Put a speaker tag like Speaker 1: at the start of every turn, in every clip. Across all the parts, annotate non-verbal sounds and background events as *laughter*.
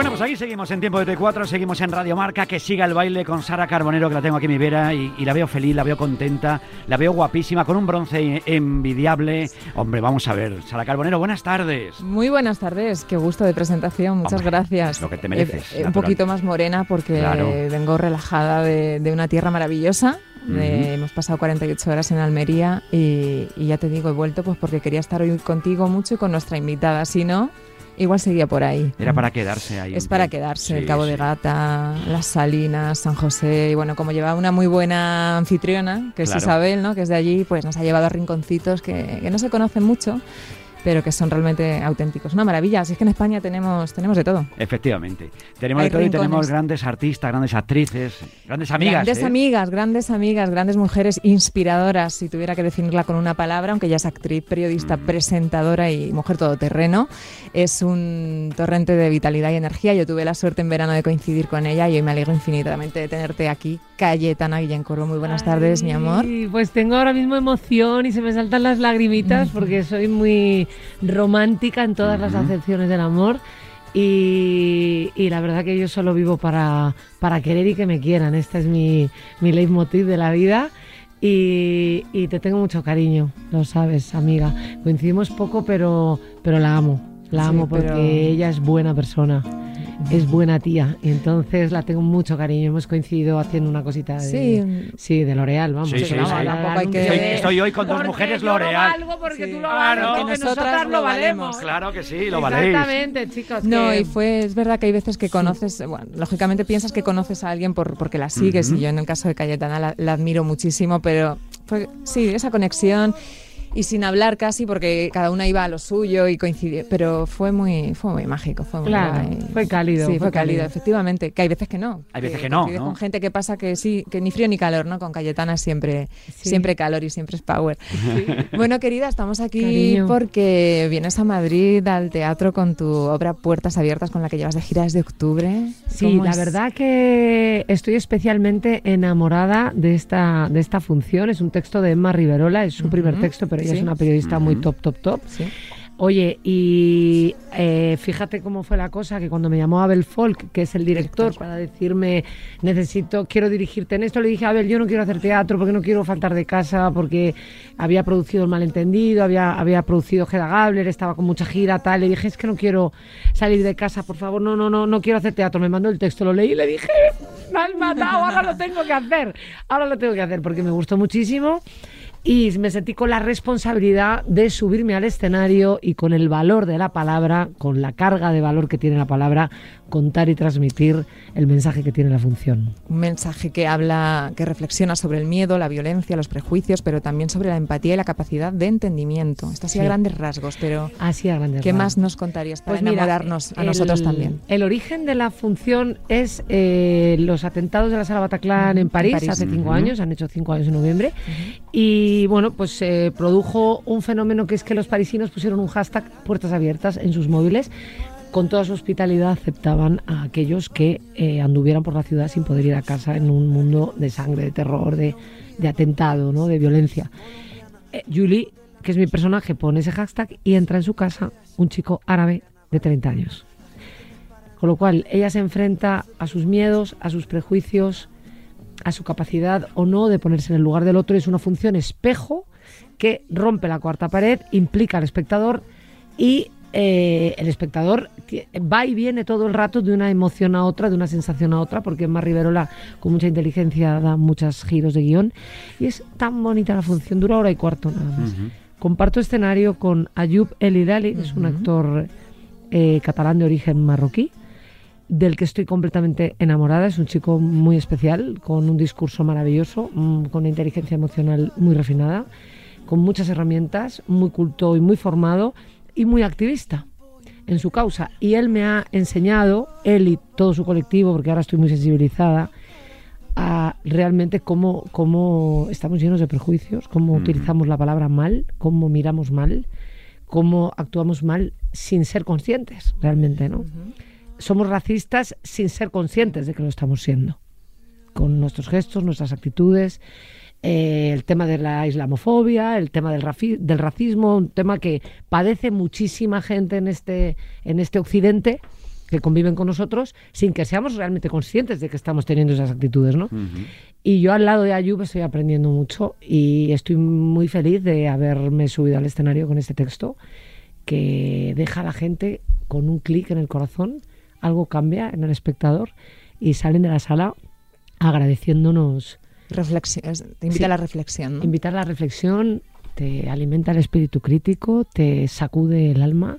Speaker 1: Bueno, pues aquí seguimos en Tiempo de T4, seguimos en Radio Marca, que siga el baile con Sara Carbonero, que la tengo aquí en mi vera, y, y la veo feliz, la veo contenta, la veo guapísima, con un bronce envidiable. Hombre, vamos a ver, Sara Carbonero, buenas tardes.
Speaker 2: Muy buenas tardes, qué gusto de presentación, muchas
Speaker 1: Hombre,
Speaker 2: gracias.
Speaker 1: lo que te mereces,
Speaker 2: Eh, eh, un poquito más morena porque
Speaker 1: Claro.
Speaker 2: vengo relajada de, de una tierra maravillosa. de-. Hemos pasado 48 horas en Almería y, y ya te digo, he vuelto pues porque quería estar hoy contigo mucho y con nuestra invitada. Si no, igual seguía por ahí.
Speaker 1: Era para quedarse ahí.
Speaker 2: Es para quedarse,
Speaker 1: Sí,
Speaker 2: el Cabo
Speaker 1: sí.
Speaker 2: de Gata, Las Salinas, San José. Y bueno, como lleva una muy buena anfitriona, que
Speaker 1: Claro.
Speaker 2: es Isabel, ¿no? que es de allí, pues nos ha llevado a rinconcitos que, que no se conocen mucho, pero que son realmente auténticos. Una maravilla. Así es que en España tenemos, tenemos de todo.
Speaker 1: Efectivamente. Tenemos
Speaker 2: Hay
Speaker 1: de todo y tenemos grandes artistas, grandes actrices, grandes amigas.
Speaker 2: grandes
Speaker 1: ¿eh?
Speaker 2: amigas, grandes amigas, grandes mujeres inspiradoras, si tuviera que definirla con una palabra, aunque ella es actriz, periodista,
Speaker 1: Mm.
Speaker 2: presentadora y mujer todoterreno. Es un torrente de vitalidad y energía. Yo tuve la suerte en verano de coincidir con ella y hoy me alegro infinitamente de tenerte aquí. Cayetana Guillencorro, muy buenas tardes, mi amor.
Speaker 3: Pues tengo ahora mismo emoción y se me saltan las lagrimitas porque soy muy romántica en todas las acepciones del amor y, y la verdad que yo solo vivo para, para querer y que me quieran. Este es mi, mi leitmotiv de la vida. Y, y te tengo mucho cariño, lo sabes, amiga. Coincidimos poco, pero, pero la amo. La
Speaker 2: Sí,
Speaker 3: amo porque
Speaker 2: pero-
Speaker 3: ella es buena persona, es buena tía. Y entonces la tengo mucho cariño. Hemos coincidido haciendo una cosita de,
Speaker 2: Sí.
Speaker 3: Sí, de L'Oreal, vamos.
Speaker 1: Sí, sí,
Speaker 3: no,
Speaker 1: sí.
Speaker 2: Tampoco hay que-
Speaker 1: Estoy, estoy hoy con dos
Speaker 3: Porque
Speaker 1: mujeres L'Oreal.
Speaker 3: valgo porque
Speaker 2: Sí.
Speaker 3: tú lo
Speaker 1: Claro.
Speaker 3: vales,
Speaker 2: Que
Speaker 3: porque
Speaker 2: nosotras
Speaker 3: nosotras
Speaker 2: lo valemos.
Speaker 1: Claro que sí, lo valéis.
Speaker 3: Exactamente, chicos.
Speaker 2: No,
Speaker 3: que-
Speaker 2: y fue, es verdad que hay veces que conoces, bueno, lógicamente piensas que conoces a alguien por, porque la sigues,
Speaker 1: Ujú.
Speaker 2: y yo en el caso de Cayetana la, la admiro muchísimo, pero fue, sí, esa conexión y sin hablar casi, porque cada una iba a lo suyo y coincidió, pero fue muy, fue muy mágico, fue muy
Speaker 3: Claro,
Speaker 2: guay.
Speaker 3: fue cálido,
Speaker 2: Sí,
Speaker 3: fue
Speaker 2: fue cálido,
Speaker 3: cálido.
Speaker 2: efectivamente, que hay veces que no.
Speaker 1: Hay veces que no,
Speaker 2: coincides
Speaker 1: ¿no?
Speaker 2: con gente que pasa que sí, que ni frío ni calor, ¿no? Con Cayetana siempre,
Speaker 3: Sí.
Speaker 2: siempre calor y siempre es power. *laughs* Bueno, querida, estamos aquí
Speaker 3: Cariño.
Speaker 2: porque vienes a Madrid al teatro con tu obra Puertas Abiertas, con la que llevas de gira desde octubre.
Speaker 3: Sí,
Speaker 2: ¿Cómo
Speaker 3: la
Speaker 2: es?
Speaker 3: verdad que estoy especialmente enamorada de esta, de esta función. Es un texto de Emma Riverola, es su primer
Speaker 2: Ujú,
Speaker 3: texto, pero ella
Speaker 2: sí.
Speaker 3: es una periodista muy top, top, top.
Speaker 2: Sí.
Speaker 3: Oye, y eh, fíjate cómo fue la cosa, que cuando me llamó Abel Folk, que es el director,
Speaker 2: Director.
Speaker 3: para decirme, necesito, quiero dirigirte en esto, le dije, Abel, yo no quiero hacer teatro porque no quiero faltar de casa, porque había producido El Malentendido, había, había producido Hedda Gabler, estaba con mucha gira, tal. Le dije, es que no quiero salir de casa, por favor, no, no, no, no quiero hacer teatro. Me mandó el texto, lo leí y le dije, me has matado, ahora lo tengo que hacer, ahora lo tengo que hacer, porque me gustó muchísimo y me sentí con la responsabilidad de subirme al escenario y con el valor de la palabra, con la carga de valor que tiene la palabra, contar y transmitir el mensaje que tiene la función.
Speaker 2: Un mensaje que habla, que reflexiona sobre el miedo, la violencia, los prejuicios, pero también sobre la empatía y la capacidad de entendimiento. Esto así a
Speaker 3: Sí.
Speaker 2: grandes rasgos, pero
Speaker 3: Así a grandes
Speaker 2: ¿qué
Speaker 3: rasgos.
Speaker 2: más nos contarías para
Speaker 3: Pues mira,
Speaker 2: enamorarnos a
Speaker 3: el-
Speaker 2: nosotros también?
Speaker 3: El origen de la función es eh, los atentados de la sala Bataclan en París,
Speaker 2: París.
Speaker 3: hace cinco años, han hecho cinco años en noviembre, y bueno, pues se produjo un fenómeno que es que los parisinos pusieron un hashtag puertas abiertas en sus móviles. Con toda su hospitalidad aceptaban a aquellos que eh, anduvieran por la ciudad sin poder ir a casa en un mundo de sangre, de terror, de, de atentado, ¿no? de violencia. Eh, Julie, que es mi personaje, pone ese hashtag y entra en su casa un chico árabe de 30 años. Con lo cual, ella se enfrenta a sus miedos, a sus prejuicios, a su capacidad o no de ponerse en el lugar del otro. Es una función espejo que rompe la cuarta pared, implica al espectador y eh, el espectador va y viene todo el rato de una emoción a otra, de una sensación a otra, porque Emma Riverola con mucha inteligencia da muchos giros de guion y es tan bonita la función, dura hora y cuarto nada más.
Speaker 1: Ujú.
Speaker 3: Comparto escenario con Ayub El que es un actor eh, catalán de origen marroquí, del que estoy completamente enamorada. Es un chico muy especial, con un discurso maravilloso, mm, con una inteligencia emocional muy refinada, con muchas herramientas, muy culto y muy formado y muy activista en su causa. Y él me ha enseñado, él y todo su colectivo, porque ahora estoy muy sensibilizada, a realmente cómo, cómo estamos llenos de prejuicios, cómo utilizamos la palabra mal, cómo miramos mal, cómo actuamos mal sin ser conscientes, realmente, ¿no? Somos racistas sin ser conscientes de que lo estamos siendo, con nuestros gestos, nuestras actitudes, eh, el tema de la islamofobia, el tema del, racismo, un tema que padece muchísima gente en este, en este occidente que conviven con nosotros sin que seamos realmente conscientes de que estamos teniendo esas actitudes, ¿no? Y yo al lado de Ayub estoy aprendiendo mucho y estoy muy feliz de haberme subido al escenario con este texto que deja a la gente con un clic en el corazón, algo cambia en el espectador y salen de la sala agradeciéndonos.
Speaker 2: Reflexi- te invita
Speaker 3: Sí.
Speaker 2: a la reflexión. ¿no?
Speaker 3: Invitar a la reflexión, te alimenta el espíritu crítico, te sacude el alma.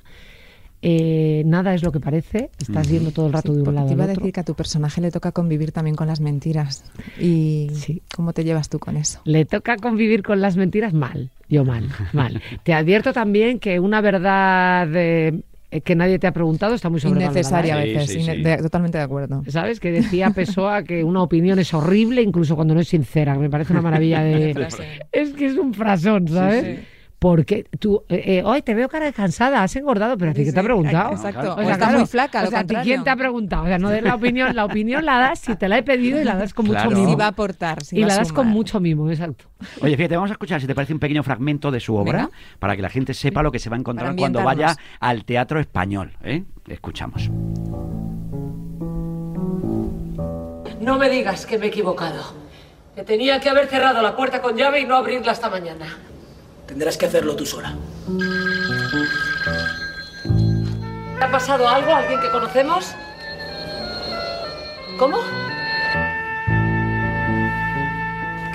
Speaker 3: Eh, nada es lo que parece, estás yendo todo el rato
Speaker 2: Sí,
Speaker 3: de un lado
Speaker 2: te
Speaker 3: al
Speaker 2: iba a
Speaker 3: otro.
Speaker 2: decir que a tu personaje le toca convivir también con las mentiras. ¿Y
Speaker 3: Sí.
Speaker 2: cómo te llevas tú con eso?
Speaker 3: Le toca convivir con las mentiras mal, yo mal, mal. *laughs* Te advierto también que una verdad eh, que nadie te ha preguntado está muy sobrevalorada.
Speaker 2: Innecesaria a veces,
Speaker 4: sí,
Speaker 2: ine-
Speaker 4: sí.
Speaker 2: de- totalmente de acuerdo.
Speaker 3: ¿Sabes? Que decía Pessoa que una opinión es horrible incluso cuando no es sincera. Me parece una maravilla de... *laughs* es que es un frasón, ¿sabes? Porque tú, eh, eh, hoy te veo cara de cansada, has engordado, pero a ti
Speaker 2: Sí,
Speaker 3: qué te ha preguntado.
Speaker 2: exacto.
Speaker 3: O
Speaker 2: O
Speaker 3: sea,
Speaker 2: estás
Speaker 3: claro,
Speaker 2: muy flaca,
Speaker 3: o sea, ¿a ti quién te ha preguntado? O sea, no des la opinión, la opinión la das si te la he pedido y la das con
Speaker 4: Claro.
Speaker 3: mucho
Speaker 2: Si
Speaker 3: mimo.
Speaker 2: va a aportar, si
Speaker 3: y
Speaker 2: va
Speaker 3: la
Speaker 2: a
Speaker 3: das con mucho mimo, exacto.
Speaker 1: Oye, fíjate, vamos a escuchar si te parece un pequeño fragmento de su obra
Speaker 2: Venga.
Speaker 1: para que la gente sepa lo que se va a encontrar cuando vaya al teatro español. ¿eh? Escuchamos.
Speaker 5: No me digas que me he equivocado. Que tenía que haber cerrado la puerta con llave y no abrirla hasta mañana.
Speaker 6: Tendrás que hacerlo tú sola.
Speaker 5: ¿Te ha pasado algo a alguien que conocemos? ¿Cómo?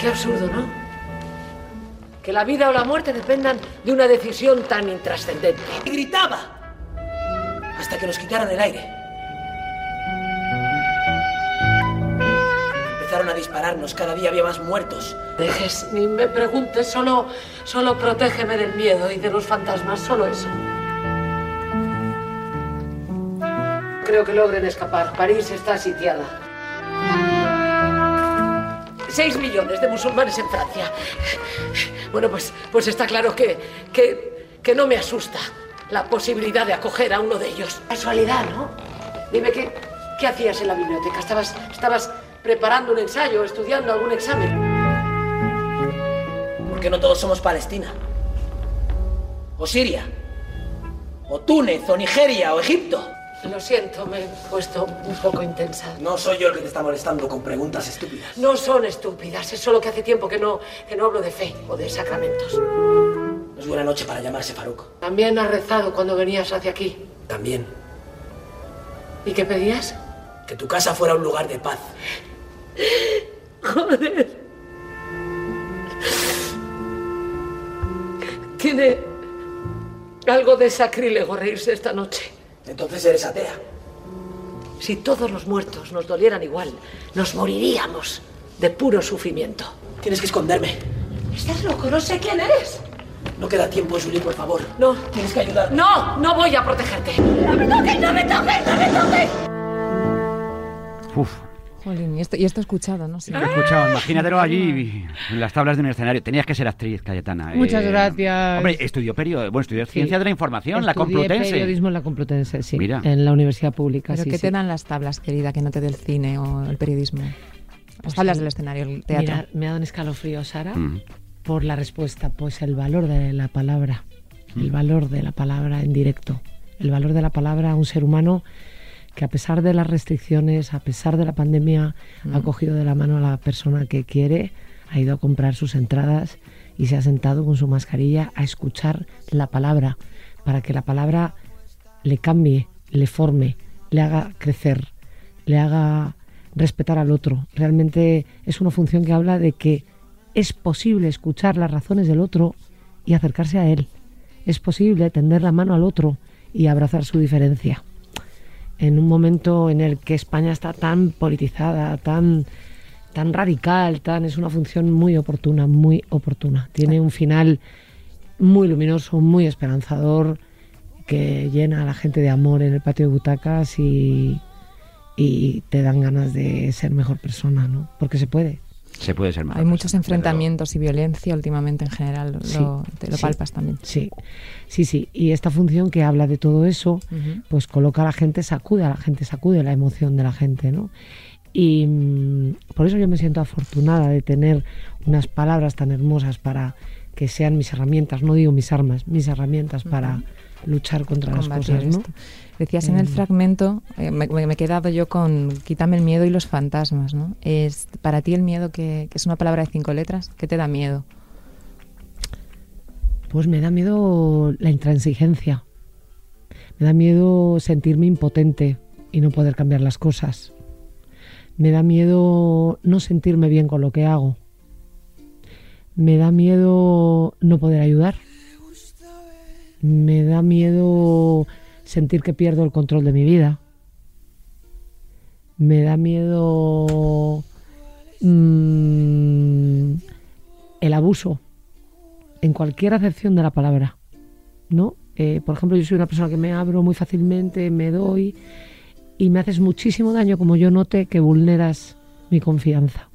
Speaker 5: Qué absurdo, ¿no? Que la vida o la muerte dependan de una decisión tan intrascendente.
Speaker 6: Y gritaba hasta que nos quitaran el aire. Dispararnos, cada día había más muertos.
Speaker 5: Dejes ni me preguntes, solo, solo protégeme del miedo y de los fantasmas, solo eso. Creo que logren escapar. París está sitiada. Seis millones de musulmanes en Francia. Bueno, pues, pues está claro que, que, que no me asusta la posibilidad de acoger a uno de ellos. Casualidad, ¿no? Dime, ¿qué, qué hacías en la biblioteca? ¿Estabas, ¿Estabas preparando un ensayo, estudiando algún examen?
Speaker 6: Porque no todos somos Palestina. O Siria. O Túnez, o Nigeria, o Egipto.
Speaker 5: Lo siento, me he puesto un poco intensa.
Speaker 6: No soy yo el que te está molestando con preguntas estúpidas.
Speaker 5: No son estúpidas, es solo que hace tiempo que no, que no hablo de fe o de sacramentos.
Speaker 6: No es buena noche para llamarse Faruk.
Speaker 5: También has rezado cuando venías hacia aquí.
Speaker 6: También.
Speaker 5: ¿Y qué pedías?
Speaker 6: Que tu casa fuera un lugar de paz.
Speaker 5: Joder. Tiene algo de sacrílego reírse esta noche.
Speaker 6: Entonces eres atea.
Speaker 5: Si todos los muertos nos dolieran igual, nos moriríamos de puro sufrimiento.
Speaker 6: Tienes que esconderme.
Speaker 5: ¿Estás loco? No sé quién eres.
Speaker 6: No queda tiempo, Julie, por favor.
Speaker 5: No.
Speaker 6: Tienes que ayudar.
Speaker 5: No, no voy a protegerte. ¡No me toques, no me toques, no me toques!
Speaker 1: Uf,
Speaker 2: Jolín, y esto, y esto escuchado, ¿no? Sí.
Speaker 1: lo he escuchado. Imagínatelo allí en las tablas de un escenario. Tenías que ser actriz, Cayetana. eh.
Speaker 3: Muchas gracias.
Speaker 1: Hombre, estudió period... bueno, estudió Ciencia de la Información, la Complutense.
Speaker 3: periodismo en la Complutense, sí.
Speaker 1: Mira.
Speaker 3: En la Universidad Pública,
Speaker 2: ¿Pero
Speaker 3: sí,
Speaker 2: qué
Speaker 3: sí.
Speaker 2: te dan las tablas, querida, que no te dé el cine o el periodismo? Las tablas
Speaker 3: sí.
Speaker 2: del escenario, el teatro.
Speaker 3: Mira, me ha dado un escalofrío, Sara,
Speaker 1: Mm.
Speaker 3: por la respuesta. Pues el valor de la palabra, el valor de la palabra en directo, el valor de la palabra a un ser humano que a pesar de las restricciones, a pesar de la pandemia, ha cogido de la mano a la persona que quiere, ha ido a comprar sus entradas y se ha sentado con su mascarilla a escuchar la palabra, para que la palabra le cambie, le forme, le haga crecer, le haga respetar al otro. Realmente es una función que habla de que es posible escuchar las razones del otro y acercarse a él. Es posible tender la mano al otro y abrazar su diferencia. En un momento en el que España está tan politizada, tan, tan radical, tan es una función muy oportuna, muy oportuna. Tiene un final muy luminoso, muy esperanzador, que llena a la gente de amor en el patio de butacas y, y te dan ganas de ser mejor persona, ¿no? Porque se puede.
Speaker 1: Se puede ser mala
Speaker 2: Hay muchos enfrentamientos y violencia últimamente en general. Lo, te lo
Speaker 3: sí.
Speaker 2: palpas también.
Speaker 3: Sí, sí, sí. Y esta función que habla de todo eso, pues coloca a la gente, sacude a la gente, sacude la emoción de la gente, ¿no? Y mm, por eso yo me siento afortunada de tener unas palabras tan hermosas para que sean mis herramientas, no digo mis armas, mis herramientas para luchar contra las cosas, ¿no?
Speaker 2: esto. Decías en el
Speaker 3: Em.
Speaker 2: fragmento, eh, me, me he quedado yo con quítame el miedo y los fantasmas, ¿no? Es para ti el miedo que, que es una palabra de cinco letras, ¿qué te da miedo?
Speaker 3: Pues me da miedo la intransigencia. Me da miedo sentirme impotente y no poder cambiar las cosas. Me da miedo no sentirme bien con lo que hago. Me da miedo no poder ayudar. Me da miedo sentir que pierdo el control de mi vida. Me da miedo mm, el abuso en cualquier acepción de la palabra, ¿no? Eh, por ejemplo, yo soy una persona que me abro muy fácilmente, me doy y me haces muchísimo daño como yo note que vulneras mi confianza.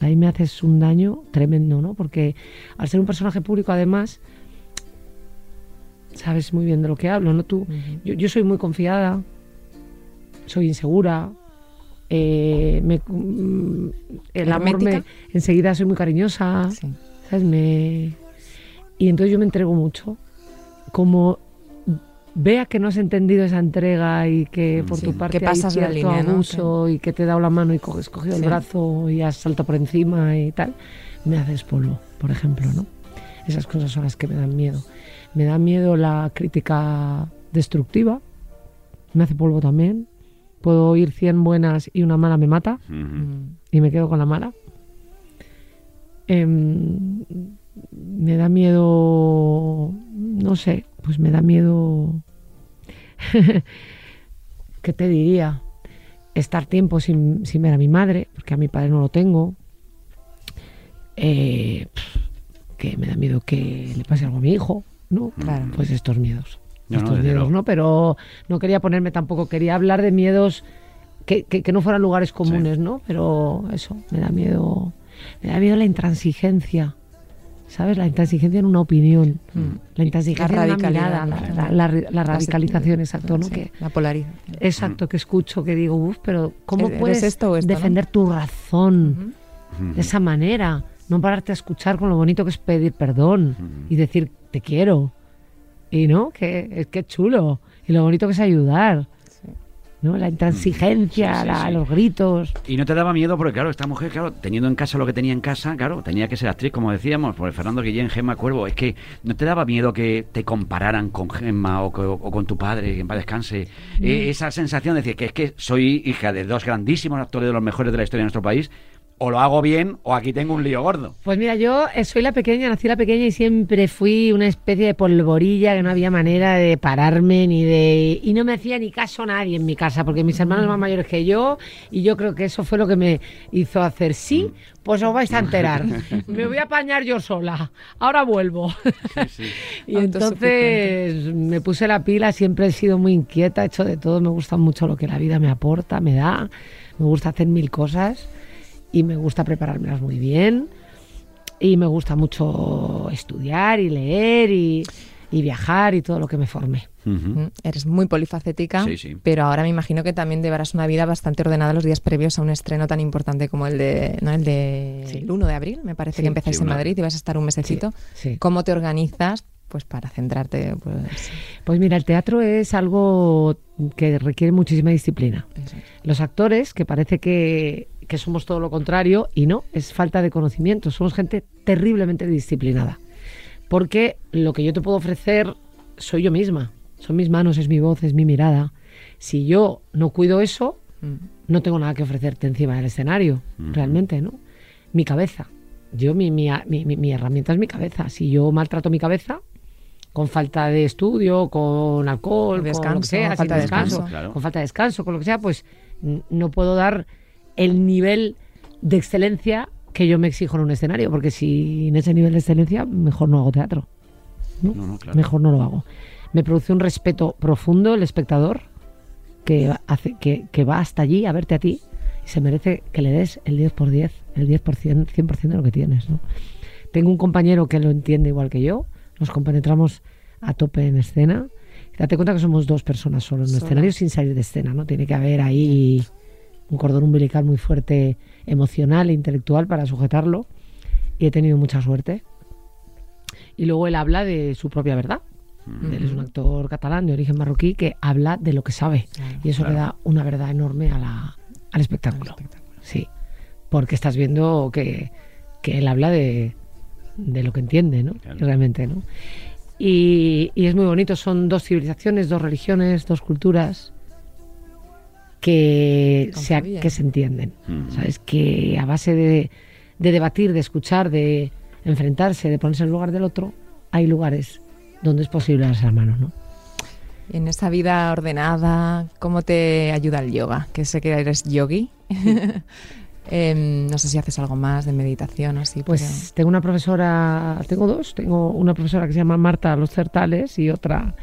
Speaker 3: Ahí me haces un daño tremendo, ¿no? Porque al ser un personaje público, además, sabes muy bien de lo que hablo, ¿no? Tú, yo, yo soy muy confiada, soy insegura, eh, me- mm, el amor me, enseguida soy muy cariñosa,
Speaker 2: Sí.
Speaker 3: ¿sabes? Me... Y entonces yo me entrego mucho. Como vea que no has entendido esa entrega y que por
Speaker 2: Sí,
Speaker 3: tu parte
Speaker 2: que pasas la línea, ¿no?
Speaker 3: abuso y que te he dado la mano y coges cogido el brazo y has saltado por encima y tal, me haces polvo, por ejemplo, ¿no? Esas cosas son las que me dan miedo. Me da miedo la crítica destructiva, me hace polvo también. Puedo oír 100 buenas y una mala me mata y me quedo con la mala. Em, me da miedo, no sé, pues me da miedo, *laughs* ¿qué te diría? Estar tiempo sin, sin ver a mi madre, porque a mi padre no lo tengo. Eh, que me da miedo que le pase algo a mi hijo, ¿no?
Speaker 2: Claro.
Speaker 3: Pues estos miedos.
Speaker 1: No,
Speaker 3: estos miedos. ¿no? Pero no quería ponerme tampoco, quería hablar de miedos que, que- que no fueran lugares comunes, ¿no? Pero eso, me da miedo. Me da miedo la intransigencia. ¿Sabes? La intransigencia en una opinión. La intransigencia
Speaker 2: La
Speaker 3: en una mirada. La, la- la- la radicalización, exacto, ¿no?
Speaker 2: Sí,
Speaker 3: Que,
Speaker 2: La polarización.
Speaker 3: exacto, que escucho, que digo, uff, pero ¿cómo
Speaker 2: ¿Eres
Speaker 3: puedes
Speaker 2: esto no?
Speaker 3: defender tu razón de esa manera? No pararte a escuchar con lo bonito que es pedir perdón y decir te quiero. Y no, que es que chulo. Y lo bonito que es ayudar. ¿no? La intransigencia,
Speaker 1: Sí, sí,
Speaker 3: la-
Speaker 1: sí.
Speaker 3: los gritos.
Speaker 1: Y no te daba miedo porque, claro, esta mujer, claro, teniendo en casa lo que tenía en casa, claro, tenía que ser actriz, como decíamos, por Fernando Guillén, Gemma Cuervo. Es que no te daba miedo que te compararan con Gemma o, co- o con tu padre, que en paz descanse. Eh, esa sensación de decir que es que soy hija de dos grandísimos actores de los mejores de la historia de nuestro país, o lo hago bien o aquí tengo un lío gordo.
Speaker 3: Pues mira, yo eh, soy la pequeña, nací la pequeña y siempre fui una especie de polvorilla que no había manera de pararme ni de... Y no me hacía ni caso nadie en mi casa, porque mis hermanos más mayores que yo, y yo creo que eso fue lo que me hizo hacer, sí, pues os vais a enterar. *laughs* Me voy a apañar yo sola, ahora vuelvo. *laughs* y entonces me puse la pila, siempre he sido muy inquieta, he hecho de todo, me gusta mucho lo que la vida me aporta, me da, me gusta hacer mil cosas y me gusta preparármelas muy bien y me gusta mucho estudiar y leer y, y viajar y todo lo que me forme.
Speaker 1: Ujú.
Speaker 2: Mm, Eres muy polifacética,
Speaker 1: Sí, sí.
Speaker 2: pero ahora me imagino que también llevarás una vida bastante ordenada los días previos a un estreno tan importante como el de, ¿no? el de
Speaker 3: Sí.
Speaker 2: el 1 de abril, me parece
Speaker 3: Sí,
Speaker 2: que empezáis
Speaker 1: sí,
Speaker 2: en
Speaker 1: una-
Speaker 2: Madrid y vas a estar un mesecito.
Speaker 3: Sí.
Speaker 2: ¿Cómo te organizas pues para centrarte pues
Speaker 3: Pues mira, el teatro es algo que requiere muchísima disciplina. Los actores, que parece que, que somos todo lo contrario, y no, es falta de conocimiento. Somos gente terriblemente disciplinada. Porque lo que yo te puedo ofrecer soy yo misma. Son mis manos, es mi voz, es mi mirada. Si yo no cuido eso,
Speaker 2: Mm.
Speaker 3: no tengo nada que ofrecerte encima del escenario, realmente, ¿no? Mi cabeza. Yo, mi, mi, mi- mi- mi herramienta es mi cabeza. Si yo maltrato mi cabeza, con falta de estudio, con alcohol, con lo que sea, sin
Speaker 2: falta de
Speaker 3: descanso,
Speaker 2: descanso.
Speaker 1: Claro.
Speaker 3: con falta de descanso, con lo que sea, pues no puedo dar el nivel de excelencia que yo me exijo en un escenario, porque si en ese nivel de excelencia, mejor no hago teatro. ¿no?
Speaker 1: No, no, claro.
Speaker 3: Mejor no lo hago. Me produce un respeto profundo el espectador que hace que, que va hasta allí a verte a ti y se merece que le des el 10 por 10 el 10%, 100% de lo que tienes, ¿no? Tengo un compañero que lo entiende igual que yo, nos compenetramos a tope en escena. Date cuenta que somos dos personas solo en un
Speaker 2: Solo.
Speaker 3: escenario sin salir de escena, ¿no? Tiene que haber ahí un cordón umbilical muy fuerte emocional e intelectual para sujetarlo y he tenido mucha suerte. Y luego él habla de su propia verdad. Él es un actor catalán de origen marroquí que habla de lo que sabe y eso le da una verdad enorme a la- al espectáculo. Sí, porque estás viendo que, que él habla de, de lo que entiende, ¿no?
Speaker 1: Claro.
Speaker 3: Realmente, ¿no? Y, y es muy bonito, son dos civilizaciones, dos religiones, dos culturas que se,
Speaker 2: Confluyen.
Speaker 3: que se entienden.
Speaker 1: Mm.
Speaker 3: ¿Sabes? Que a base de, de debatir, de escuchar, de enfrentarse, de ponerse en el lugar del otro, hay lugares donde es posible darse la mano, ¿no?
Speaker 2: Y en esa vida ordenada, ¿cómo te ayuda el yoga? Que sé que eres yogi. *laughs* Em, no sé si haces algo más de meditación o así.
Speaker 3: Pues tengo una profesora, tengo dos, tengo una profesora que se llama Marta Los Certales y otra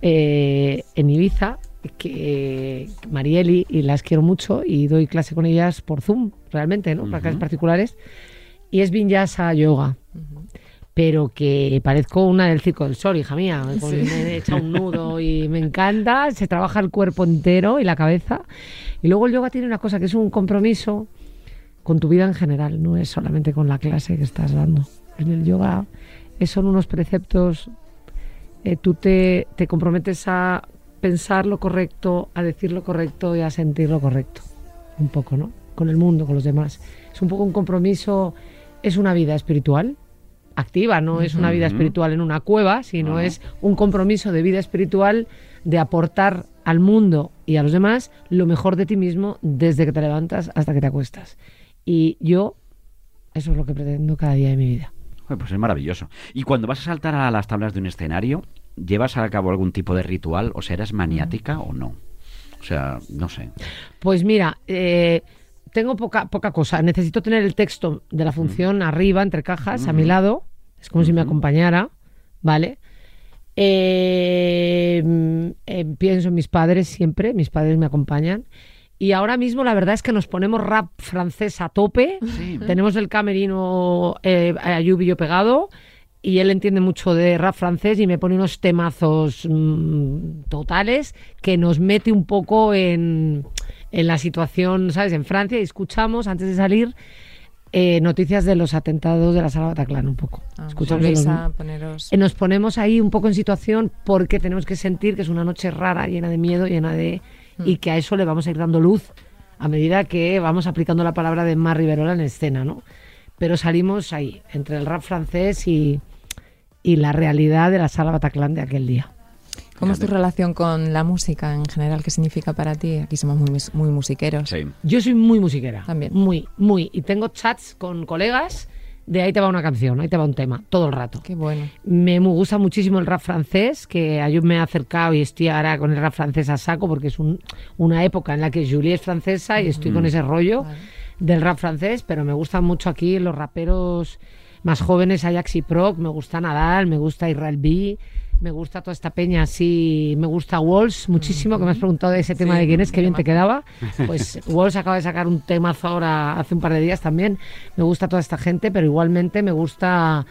Speaker 3: eh, en Ibiza, que Marieli, y las quiero mucho y doy clase con ellas por Zoom, realmente, ¿no? Para clases particulares. Y es Vinyasa Yoga. Pero que parezco una del Circo del Sol, hija mía. con- Me he echado un nudo y me encanta. Se trabaja el cuerpo entero y la cabeza. Y luego el yoga tiene una cosa que es un compromiso con tu vida en general, no es solamente con la clase que estás dando. En el yoga son unos preceptos, eh, tú te, te comprometes a pensar lo correcto, a decir lo correcto y a sentir lo correcto, un poco, ¿no? Con el mundo, con los demás. Es un poco un compromiso, es una vida espiritual activa, no es una vida espiritual en una cueva, sino
Speaker 1: No.
Speaker 3: es un compromiso de vida espiritual de aportar al mundo y a los demás lo mejor de ti mismo desde que te levantas hasta que te acuestas. Y yo, eso es lo que pretendo cada día de mi vida.
Speaker 1: Pues es maravilloso. Y cuando vas a saltar a las tablas de un escenario, ¿llevas a cabo algún tipo de ritual? O sea, ¿eres maniática o no? O sea, no sé.
Speaker 3: Pues mira, eh, tengo poca, poca cosa. Necesito tener el texto de la función arriba, entre cajas, a mi lado. Es como si me acompañara, ¿vale? Eh, mm, eh, pienso en mis padres siempre, mis padres me acompañan. Y ahora mismo la verdad es que nos ponemos rap francés a tope.
Speaker 1: Sí.
Speaker 3: Tenemos el camerino eh, y yo pegado. Y él entiende mucho de rap francés y me pone unos temazos mm, totales que nos mete un poco en, en la situación, ¿sabes? En Francia y escuchamos antes de salir eh, noticias de los atentados de la sala Bataclan un poco.
Speaker 2: Ah,
Speaker 3: Escuchamos
Speaker 2: volvéis
Speaker 3: los-
Speaker 2: a poneros...
Speaker 3: eh, nos ponemos ahí un poco en situación porque tenemos que sentir que es una noche rara, llena de miedo, llena de... y que a eso le vamos a ir dando luz a medida que vamos aplicando la palabra de Mar Riverola en escena, ¿no? Pero salimos ahí, entre el rap francés y, y la realidad de la sala Bataclan de aquel día.
Speaker 2: ¿Cómo es tu relación con la música en general? ¿Qué significa para ti? Aquí somos muy, muy musiqueros.
Speaker 1: Sí.
Speaker 3: Yo soy muy musiquera.
Speaker 2: También.
Speaker 3: Muy, muy. Y tengo chats con colegas de ahí te va una canción, ahí te va un tema, todo el rato.
Speaker 2: Qué bueno.
Speaker 3: Me gusta muchísimo el rap francés, que yo me he acercado y estoy ahora con el rap francés a saco, porque es un- una época en la que Julie es francesa y estoy con ese rollo
Speaker 2: Vale.
Speaker 3: del rap francés, pero me gustan mucho aquí los raperos más jóvenes, Ajax y Proc, me gusta Nadal, me gusta Israel B, me gusta toda esta peña así, me gusta Walls muchísimo, que me has preguntado de ese tema
Speaker 2: Sí,
Speaker 3: de quién es, qué bien te quedaba. Pues *laughs* Walls acaba de sacar un temazo ahora hace un par de días también. Me gusta toda esta gente, pero igualmente me gusta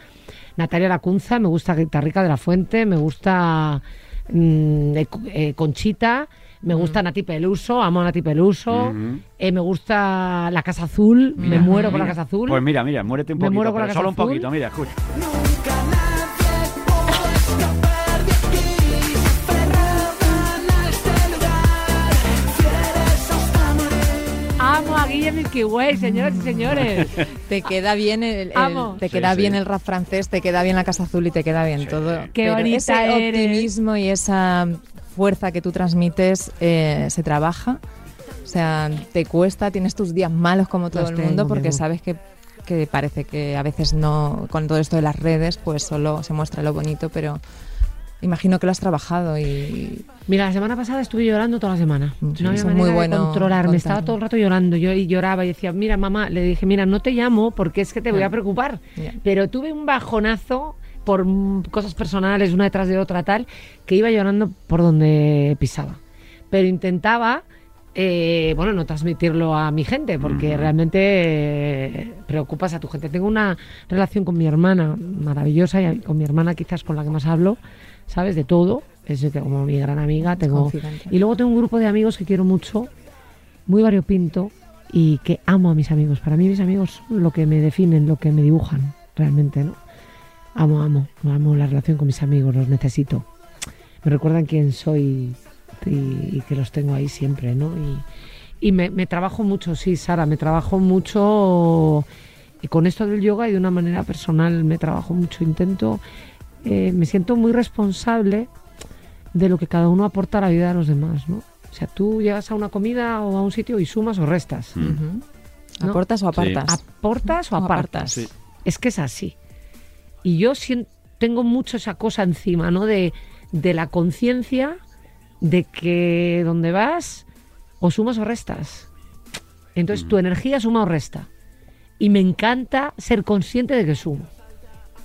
Speaker 3: Natalia Lacunza, me gusta Guitarrica de la Fuente, me gusta mm, eh, Conchita, me gusta Nati Peluso, amo a Nati Peluso, eh, me gusta La Casa Azul, me muero con La Casa Azul.
Speaker 1: Pues mira, mira, muérete un
Speaker 3: Me
Speaker 1: poquito,
Speaker 3: muero con
Speaker 1: pero
Speaker 3: la
Speaker 1: solo
Speaker 3: Casa
Speaker 1: un
Speaker 3: Azul.
Speaker 1: poquito, mira, escucha.
Speaker 3: Amo a Guille Milky Way, señoras y señores. *laughs*
Speaker 2: Te queda bien el, el-
Speaker 3: Amo.
Speaker 2: te
Speaker 1: Sí,
Speaker 2: queda
Speaker 1: sí.
Speaker 2: bien el rap francés, te queda bien la Casa Azul y te queda bien todo.
Speaker 3: Qué
Speaker 2: Pero
Speaker 3: bonita
Speaker 2: ese
Speaker 3: eres.
Speaker 2: optimismo y esa fuerza que tú transmites eh, se trabaja. O sea, te cuesta, tienes tus días malos como todo
Speaker 3: Los
Speaker 2: el
Speaker 3: tengo,
Speaker 2: mundo porque sabes que, que parece que a veces no, con todo esto de las redes, pues solo se muestra lo bonito, pero imagino que lo has trabajado y
Speaker 3: Mira, la semana pasada estuve llorando toda la semana.
Speaker 2: Sí,
Speaker 3: no había manera
Speaker 2: muy
Speaker 3: de
Speaker 2: bueno
Speaker 3: controlarme. Estaba todo el rato llorando. Yo y lloraba y decía, mira, mamá, le dije, mira, no te llamo porque es que te voy a preocupar.
Speaker 2: Ya.
Speaker 3: Pero tuve un bajonazo por cosas personales, una detrás de otra, tal, que iba llorando por donde pisaba. Pero intentaba eh, bueno, no transmitirlo a mi gente, porque realmente eh, preocupas a tu gente. Tengo una relación con mi hermana maravillosa y con mi hermana quizás con la que más hablo, ¿sabes? De todo. Es como mi gran amiga. Tengo... Y luego tengo un grupo de amigos que quiero mucho, muy variopinto y que amo a mis amigos. Para mí mis amigos son lo que me definen, lo que me dibujan, realmente, ¿no? Amo, amo, amo la relación con mis amigos, los necesito. Me recuerdan quién soy y, y que los tengo ahí siempre, ¿no? Y, y me, me trabajo mucho, sí, Sara, me trabajo mucho y con esto del yoga y de una manera personal me trabajo mucho. Intento, eh, me siento muy responsable de lo que cada uno aporta a la vida de los demás, ¿no? O sea, tú llegas a una comida o a un sitio y sumas o restas.
Speaker 1: Mm.
Speaker 3: ¿No?
Speaker 2: ¿Aportas o apartas?
Speaker 3: ¿Aportas o
Speaker 2: O
Speaker 3: apartas?
Speaker 1: Sí.
Speaker 3: Es que es así. Y yo sien- tengo mucho esa cosa encima, ¿no? De, de la conciencia de que donde vas o sumas o restas. Entonces tu energía suma o resta. Y me encanta ser consciente de que sumo.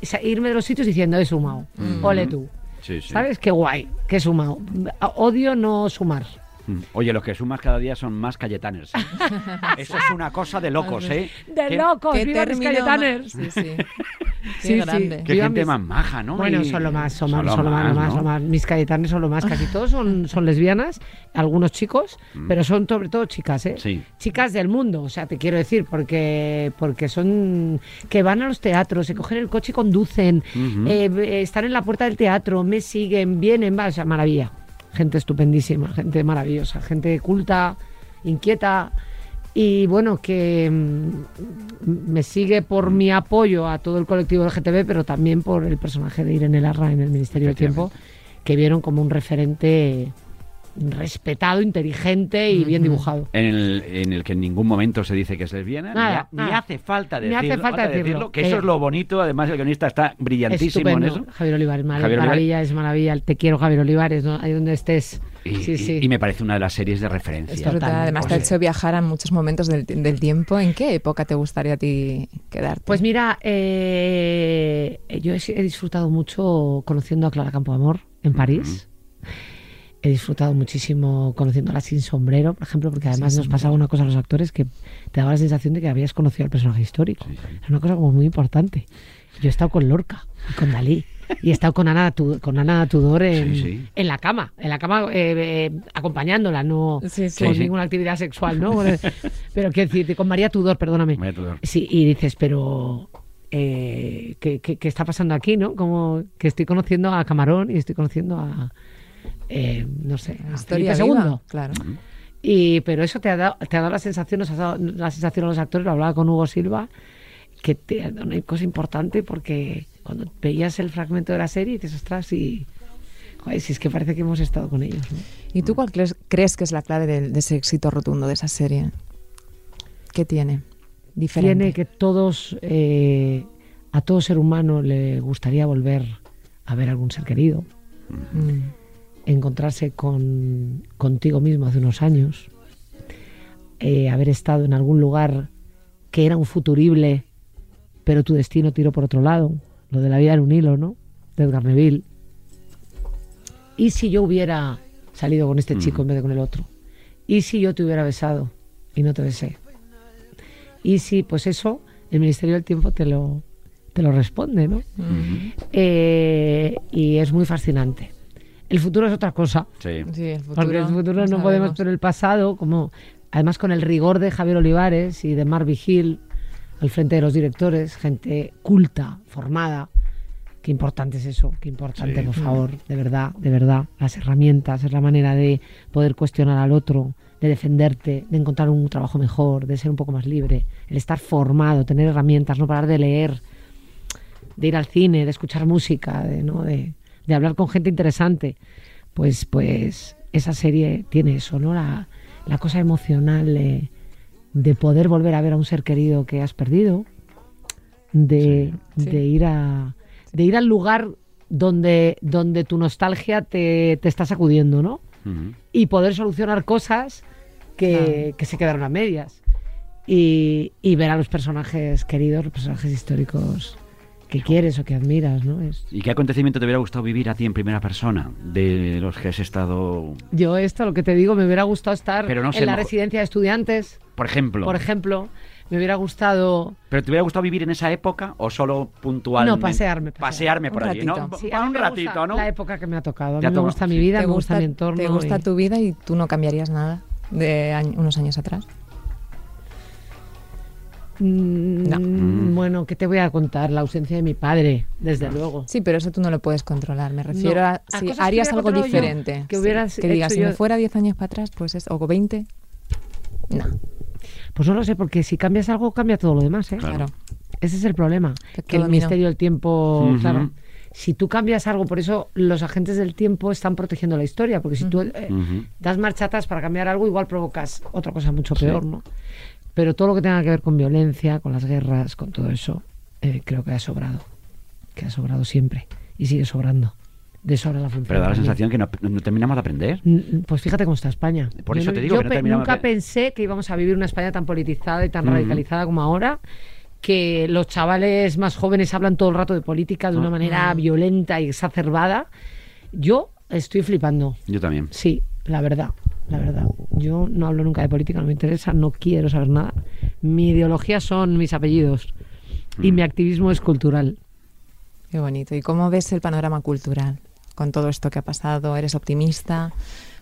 Speaker 3: O sea, irme de los sitios diciendo he sumado. Ole tú.
Speaker 1: Sí, sí.
Speaker 3: ¿Sabes? Qué guay, que he sumado. Odio no sumar.
Speaker 1: Mm. Oye, los que sumas cada día son más Cayetaners. *laughs* Eso es una cosa de locos, ¿eh?
Speaker 3: De locos,
Speaker 2: ¿Qué
Speaker 3: viva Cayetaners.
Speaker 2: Sí, sí. *laughs* Qué
Speaker 3: Sí, sí.
Speaker 2: grande.
Speaker 1: Qué
Speaker 3: Viva
Speaker 1: gente
Speaker 3: mis-
Speaker 1: más maja, ¿no?
Speaker 3: Bueno,
Speaker 1: Y-
Speaker 3: son lo más, son,
Speaker 1: son
Speaker 3: más, son lo más, más,
Speaker 1: ¿no?
Speaker 3: lo más. Mis cayetanes son lo más, casi todos son, son lesbianas, algunos chicos, pero son sobre todo chicas, ¿eh?
Speaker 1: Mm. Sí.
Speaker 3: Chicas del mundo, o sea, te quiero decir, porque, porque son que van a los teatros, se cogen el coche y conducen, eh, están en la puerta del teatro, me siguen, vienen, va, o sea, maravilla. Gente estupendísima, gente maravillosa, gente culta, inquieta y bueno, que mm, me sigue por mi apoyo a todo el colectivo LGTB, pero también por el personaje de Irene Larra en el Ministerio del Tiempo, que vieron como un referente respetado, inteligente y bien dibujado.
Speaker 1: En el, en el que en ningún momento se dice que es lesbiana, ni
Speaker 3: Nada,
Speaker 1: ni, hace falta decirlo.
Speaker 3: hace falta decirlo.
Speaker 1: que eso
Speaker 3: Eh,
Speaker 1: es lo bonito, además el guionista está brillantísimo
Speaker 3: Estupendo.
Speaker 1: en eso.
Speaker 3: Javier Olivares,
Speaker 1: Javier Olivares.
Speaker 3: maravilla, es maravilla. Te quiero, Javier Olivares, ¿no? ahí donde estés.
Speaker 1: Y,
Speaker 3: sí,
Speaker 1: y-
Speaker 3: sí.
Speaker 1: y me parece una de las series de referencia.
Speaker 3: Total.
Speaker 2: Brutal. Además, te ha
Speaker 1: Oye.
Speaker 2: hecho viajar a muchos momentos del, del tiempo. ¿En qué época te gustaría a ti quedarte?
Speaker 3: Pues mira, eh, yo he, he disfrutado mucho conociendo a Clara Campoamor en París. He disfrutado muchísimo conociéndola sin sombrero, por ejemplo, porque además nos pasaba una cosa a los actores que te daba la sensación de que habías conocido al personaje histórico. Era una cosa como muy importante. Yo he estado con Lorca y con Dalí. Y he estado con Ana, con Ana Tudor en,
Speaker 1: Sí, sí.
Speaker 3: en la cama, en la cama eh, eh, acompañándola, no
Speaker 2: Sí, sí.
Speaker 3: con
Speaker 1: Sí, sí.
Speaker 3: ninguna actividad sexual, ¿no? Pero quiero decir, con María Tudor, perdóname.
Speaker 1: María Tudor.
Speaker 3: Sí, y dices, pero eh, ¿qué, qué, qué está pasando aquí, no? Como que estoy conociendo a Camarón y estoy conociendo a, eh, no sé, a
Speaker 2: Historia
Speaker 3: Felipe
Speaker 2: viva,
Speaker 3: II.
Speaker 2: Claro.
Speaker 3: Y, pero eso te ha, dado, te ha dado la sensación, nos ha dado la sensación a los actores, lo hablaba con Hugo Silva, que te ha dado una cosa importante porque cuando veías el fragmento de la serie dices, ostras, y... Joder, si es que parece que hemos estado con ellos, ¿no?
Speaker 2: ¿Y tú cuál crees, crees que es la clave de, de ese éxito rotundo de esa serie? ¿Qué tiene? Diferente.
Speaker 3: tiene que todos, eh, a todo ser humano le gustaría volver a ver algún ser querido,
Speaker 2: Mm.
Speaker 3: Encontrarse con, contigo mismo hace unos años, eh, haber estado en algún lugar que era un futurible, pero tu destino tiró por otro lado, lo de la vida en un hilo, ¿no? De Edgar Neville. ¿Y si yo hubiera salido con este chico en vez de con el otro? ¿Y si yo te hubiera besado y no te besé? Y si, pues eso, el Ministerio del Tiempo te lo, te lo responde, ¿no? Eh, y es muy fascinante. El futuro es otra cosa.
Speaker 1: Sí.
Speaker 2: Sí, el futuro.
Speaker 3: Porque el futuro no,
Speaker 2: sabemos.
Speaker 3: podemos, pero el pasado, como además con el rigor de Javier Olivares y de Mar Vigil al frente de los directores, gente culta, formada. Qué importante es eso, qué importante,
Speaker 1: Sí.
Speaker 3: por favor, de verdad, de verdad. Las herramientas, es la manera de poder cuestionar al otro, de defenderte, de encontrar un trabajo mejor, de ser un poco más libre, el estar formado, tener herramientas, no parar de leer, de ir al cine, de escuchar música, de, ¿no? de, de hablar con gente interesante, pues, pues esa serie tiene eso, ¿no? La, la cosa emocional de, de poder volver a ver a un ser querido que has perdido, de,
Speaker 2: Sí.
Speaker 3: de ir a de ir al lugar donde, donde tu nostalgia te, te está sacudiendo, ¿no? Y poder solucionar cosas que, que se quedaron a medias. Y, y ver a los personajes queridos, los personajes históricos que quieres o que admiras, ¿no? Es...
Speaker 1: ¿Y qué acontecimiento te hubiera gustado vivir a ti en primera persona de los que has estado,
Speaker 3: Yo esto, lo que te digo, me hubiera gustado estar
Speaker 1: Pero no sé,
Speaker 3: en la
Speaker 1: mejor-
Speaker 3: residencia de estudiantes,
Speaker 1: por ejemplo?
Speaker 3: por ejemplo. Me hubiera gustado...
Speaker 1: ¿Pero te hubiera gustado vivir en esa época o solo puntualmente?
Speaker 3: No, pasearme, pasear.
Speaker 1: Pasearme por allí, ¿no?
Speaker 3: Sí,
Speaker 1: Para un ratito,
Speaker 3: gusta
Speaker 1: ¿no?
Speaker 3: La época que me ha tocado. A mí me gusta mi vida,
Speaker 2: ¿Te
Speaker 3: me gusta, mi entorno.
Speaker 2: te gusta
Speaker 3: y-
Speaker 2: tu vida y tú no cambiarías nada de año- unos años atrás?
Speaker 3: Mm,
Speaker 1: No.
Speaker 3: Bueno, ¿qué te voy a contar? La ausencia de mi padre, desde luego.
Speaker 2: Sí, pero eso tú no lo puedes controlar. Me refiero
Speaker 3: No,
Speaker 2: a
Speaker 3: a
Speaker 2: si harías algo
Speaker 3: yo,
Speaker 2: diferente.
Speaker 3: que
Speaker 2: Sí,
Speaker 3: hubieras
Speaker 2: que digas, si me fuera 10 años para atrás, pues es, o 20. No,
Speaker 3: Pues no lo sé, porque si cambias algo, cambia todo lo demás, ¿eh?
Speaker 1: Claro.
Speaker 3: Ese es el problema. Que el
Speaker 2: dominó.
Speaker 3: misterio del tiempo, claro. Si tú cambias algo, por eso los agentes del tiempo están protegiendo la historia, porque si tú eh, das marcha atrás para cambiar algo, igual provocas otra cosa mucho peor, ¿no? Pero todo lo que tenga que ver con violencia, con las guerras, con todo eso, eh, creo que ha sobrado. Que ha sobrado siempre. Y sigue sobrando. De sobra la función.
Speaker 1: Pero da la sensación que no, no terminamos de aprender.
Speaker 3: Pues fíjate cómo está España.
Speaker 1: Por
Speaker 3: Yo
Speaker 1: eso te digo
Speaker 3: yo
Speaker 1: que no terminamos
Speaker 3: nunca
Speaker 1: de-
Speaker 3: pensé que íbamos a vivir una España tan politizada y tan radicalizada como ahora, que los chavales más jóvenes hablan todo el rato de política de una
Speaker 1: Ah.
Speaker 3: manera violenta y exacerbada. Yo estoy flipando.
Speaker 1: Yo también.
Speaker 3: Sí, la verdad, la verdad. Yo no hablo nunca de política, no me interesa, no quiero saber nada. Mi ideología son mis apellidos y
Speaker 1: Mm.
Speaker 3: mi activismo es cultural.
Speaker 2: Qué bonito. ¿Y cómo ves el panorama cultural con todo esto que ha pasado? ¿Eres optimista?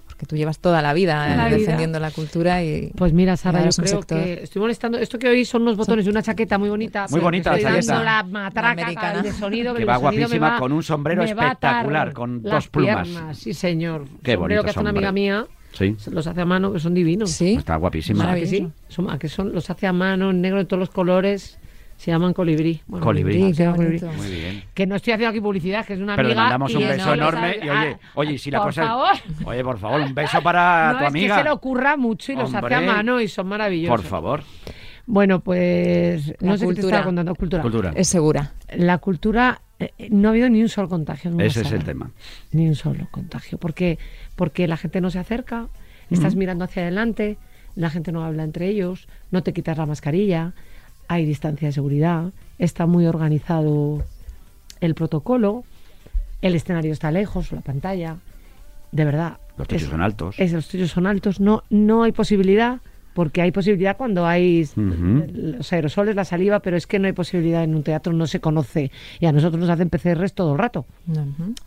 Speaker 2: Porque tú llevas toda la vida
Speaker 3: Toda la
Speaker 2: eh,
Speaker 3: vida.
Speaker 2: defendiendo la cultura y...
Speaker 3: Pues mira, Sara, yo creo
Speaker 2: sector-
Speaker 3: que estoy molestando. Esto que oís son unos botones de una chaqueta muy bonita.
Speaker 1: Muy bonita
Speaker 3: que
Speaker 1: la chaqueta.
Speaker 3: dando la matraca
Speaker 2: americana.
Speaker 3: de sonido.
Speaker 1: Que
Speaker 3: el
Speaker 1: va guapísima,
Speaker 3: va-
Speaker 1: con un sombrero espectacular, con dos plumas.
Speaker 3: piernas, Sí, señor.
Speaker 1: Qué
Speaker 3: sombrero
Speaker 1: bonito
Speaker 3: que hace una
Speaker 1: sombrero.
Speaker 3: amiga mía.
Speaker 1: Sí.
Speaker 3: Los hace a mano, que son divinos.
Speaker 2: Sí,
Speaker 1: Está guapísima.
Speaker 3: ¿A que sí? Son, ¿a que son? Los hace a mano, en negro, de todos los colores. Se llaman colibrí. Bueno,
Speaker 1: Colibrí.
Speaker 3: se
Speaker 2: Qué
Speaker 3: llama colibrí.
Speaker 2: bonito.
Speaker 1: Muy bien.
Speaker 3: Que no estoy haciendo aquí publicidad, que es una
Speaker 1: Pero le
Speaker 3: amiga.
Speaker 1: mandamos un beso
Speaker 3: no
Speaker 1: enorme
Speaker 3: sabe-
Speaker 1: y oye,
Speaker 3: Ah,
Speaker 1: oye, si la
Speaker 3: por
Speaker 1: cosa
Speaker 3: favor.
Speaker 1: Oye, por favor, un beso para *laughs*
Speaker 3: no,
Speaker 1: tu
Speaker 3: es
Speaker 1: amiga.
Speaker 3: que se le ocurra mucho y los hace a mano y son maravillosos.
Speaker 1: Por favor.
Speaker 3: Bueno, pues
Speaker 2: La
Speaker 3: no sé qué te
Speaker 2: cultura.
Speaker 3: estaba contando. Cultura.
Speaker 1: Cultura.
Speaker 2: es segura.
Speaker 3: La cultura, eh, eh, no ha habido ni un solo contagio. en una
Speaker 1: Ese es el tema.
Speaker 3: Ni un solo contagio. Porque, porque la gente no se acerca, estás mirando hacia adelante, la gente no habla entre ellos, no te quitas la mascarilla, hay distancia de seguridad, está muy organizado el protocolo, el escenario está lejos, la pantalla. De verdad.
Speaker 1: Los techos
Speaker 3: es-
Speaker 1: son altos.
Speaker 3: es, los tuyos son altos, no, no hay posibilidad, porque hay posibilidad cuando hay los aerosoles, la saliva, pero es que no hay posibilidad en un teatro, no se conoce. Y a nosotros nos hacen PCRs todo el rato,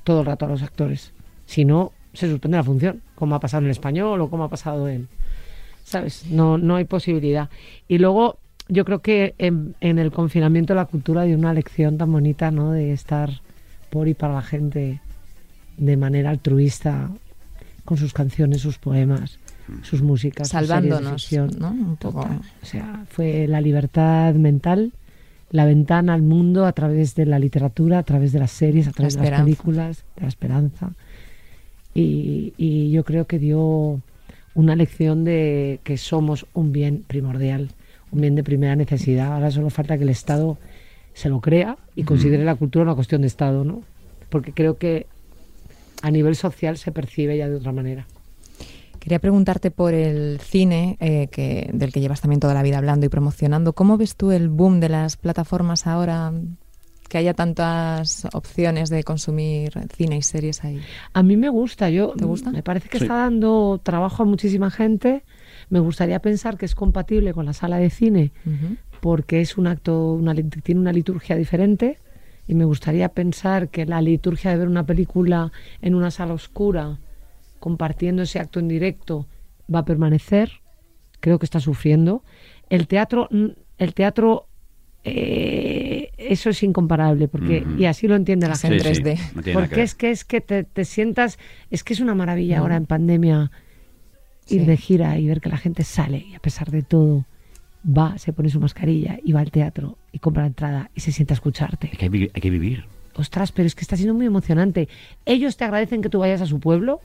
Speaker 3: todo el rato a los actores. Si no, se suspende la función, como ha pasado en el español o como ha pasado en... ¿Sabes? No, no hay posibilidad. Y luego, yo creo que en, en el confinamiento la cultura dio una lección tan bonita, ¿no? De estar por y para la gente de manera altruista, con sus canciones, sus poemas, sus músicas, sus de
Speaker 2: Salvándonos,
Speaker 3: ficción.
Speaker 2: ¿no? Un poco.
Speaker 3: Total. O sea, fue la libertad mental, la ventana al mundo a través de la literatura, a través de las series, a través de las películas, de la esperanza. Y, y yo creo que dio una lección de que somos un bien primordial, un bien de primera necesidad. Ahora solo falta que el Estado se lo crea y considere la cultura una cuestión de Estado, ¿no? Porque creo que a nivel social se percibe ya de otra manera.
Speaker 2: Quería preguntarte por el cine, eh, que, del que llevas también toda la vida hablando y promocionando. ¿Cómo ves tú el boom de las plataformas ahora? Que haya tantas opciones de consumir cine y series ahí.
Speaker 3: A mí me gusta, yo
Speaker 2: ¿Te gusta?
Speaker 3: me parece que
Speaker 1: Sí.
Speaker 3: está dando trabajo a muchísima gente. Me gustaría pensar que es compatible con la sala de cine porque es un acto, una, tiene una liturgia diferente y me gustaría pensar que la liturgia de ver una película en una sala oscura, compartiendo ese acto en directo, va a permanecer. Creo que está sufriendo. El teatro, el teatro, eh, eso es incomparable porque y así lo entiende la gente.
Speaker 2: 3D.
Speaker 1: no tiene nada que
Speaker 3: Porque es que es que te, te sientas, es que es una maravilla ahora en pandemia ir
Speaker 2: Sí.
Speaker 3: de gira y ver que la gente sale y a pesar de todo va, se pone su mascarilla y va al teatro y compra la entrada y se sienta a escucharte.
Speaker 1: Hay que, vi- hay que vivir.
Speaker 3: Ostras, pero es que está siendo muy emocionante. Ellos te agradecen que tú vayas a su pueblo.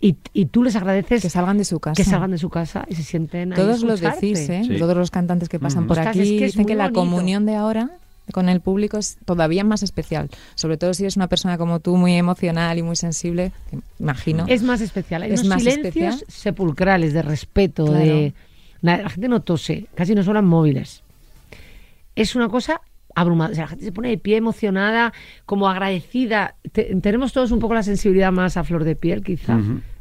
Speaker 3: Y, y tú les agradeces
Speaker 2: Que salgan de su casa.
Speaker 3: que salgan de su casa y se sienten
Speaker 2: Todos lo
Speaker 3: escucharte.
Speaker 2: decís, ¿eh?
Speaker 1: Sí.
Speaker 2: Todos los cantantes que pasan por
Speaker 3: Ostras,
Speaker 2: aquí
Speaker 3: es que es
Speaker 2: dicen que la
Speaker 3: bonito.
Speaker 2: comunión de ahora con el público es todavía más especial. Sobre todo si eres una persona como tú, muy emocional y muy sensible, imagino.
Speaker 3: Es más especial. Hay
Speaker 2: Es
Speaker 3: unos
Speaker 2: más
Speaker 3: silencios
Speaker 2: especial.
Speaker 3: sepulcrales de respeto,
Speaker 2: Claro.
Speaker 3: de la, la gente no tose, casi no suenan móviles. Es una cosa abrumada. O sea, la gente se pone de pie emocionada, como agradecida. Te- tenemos todos un poco la sensibilidad más a flor de piel, quizá.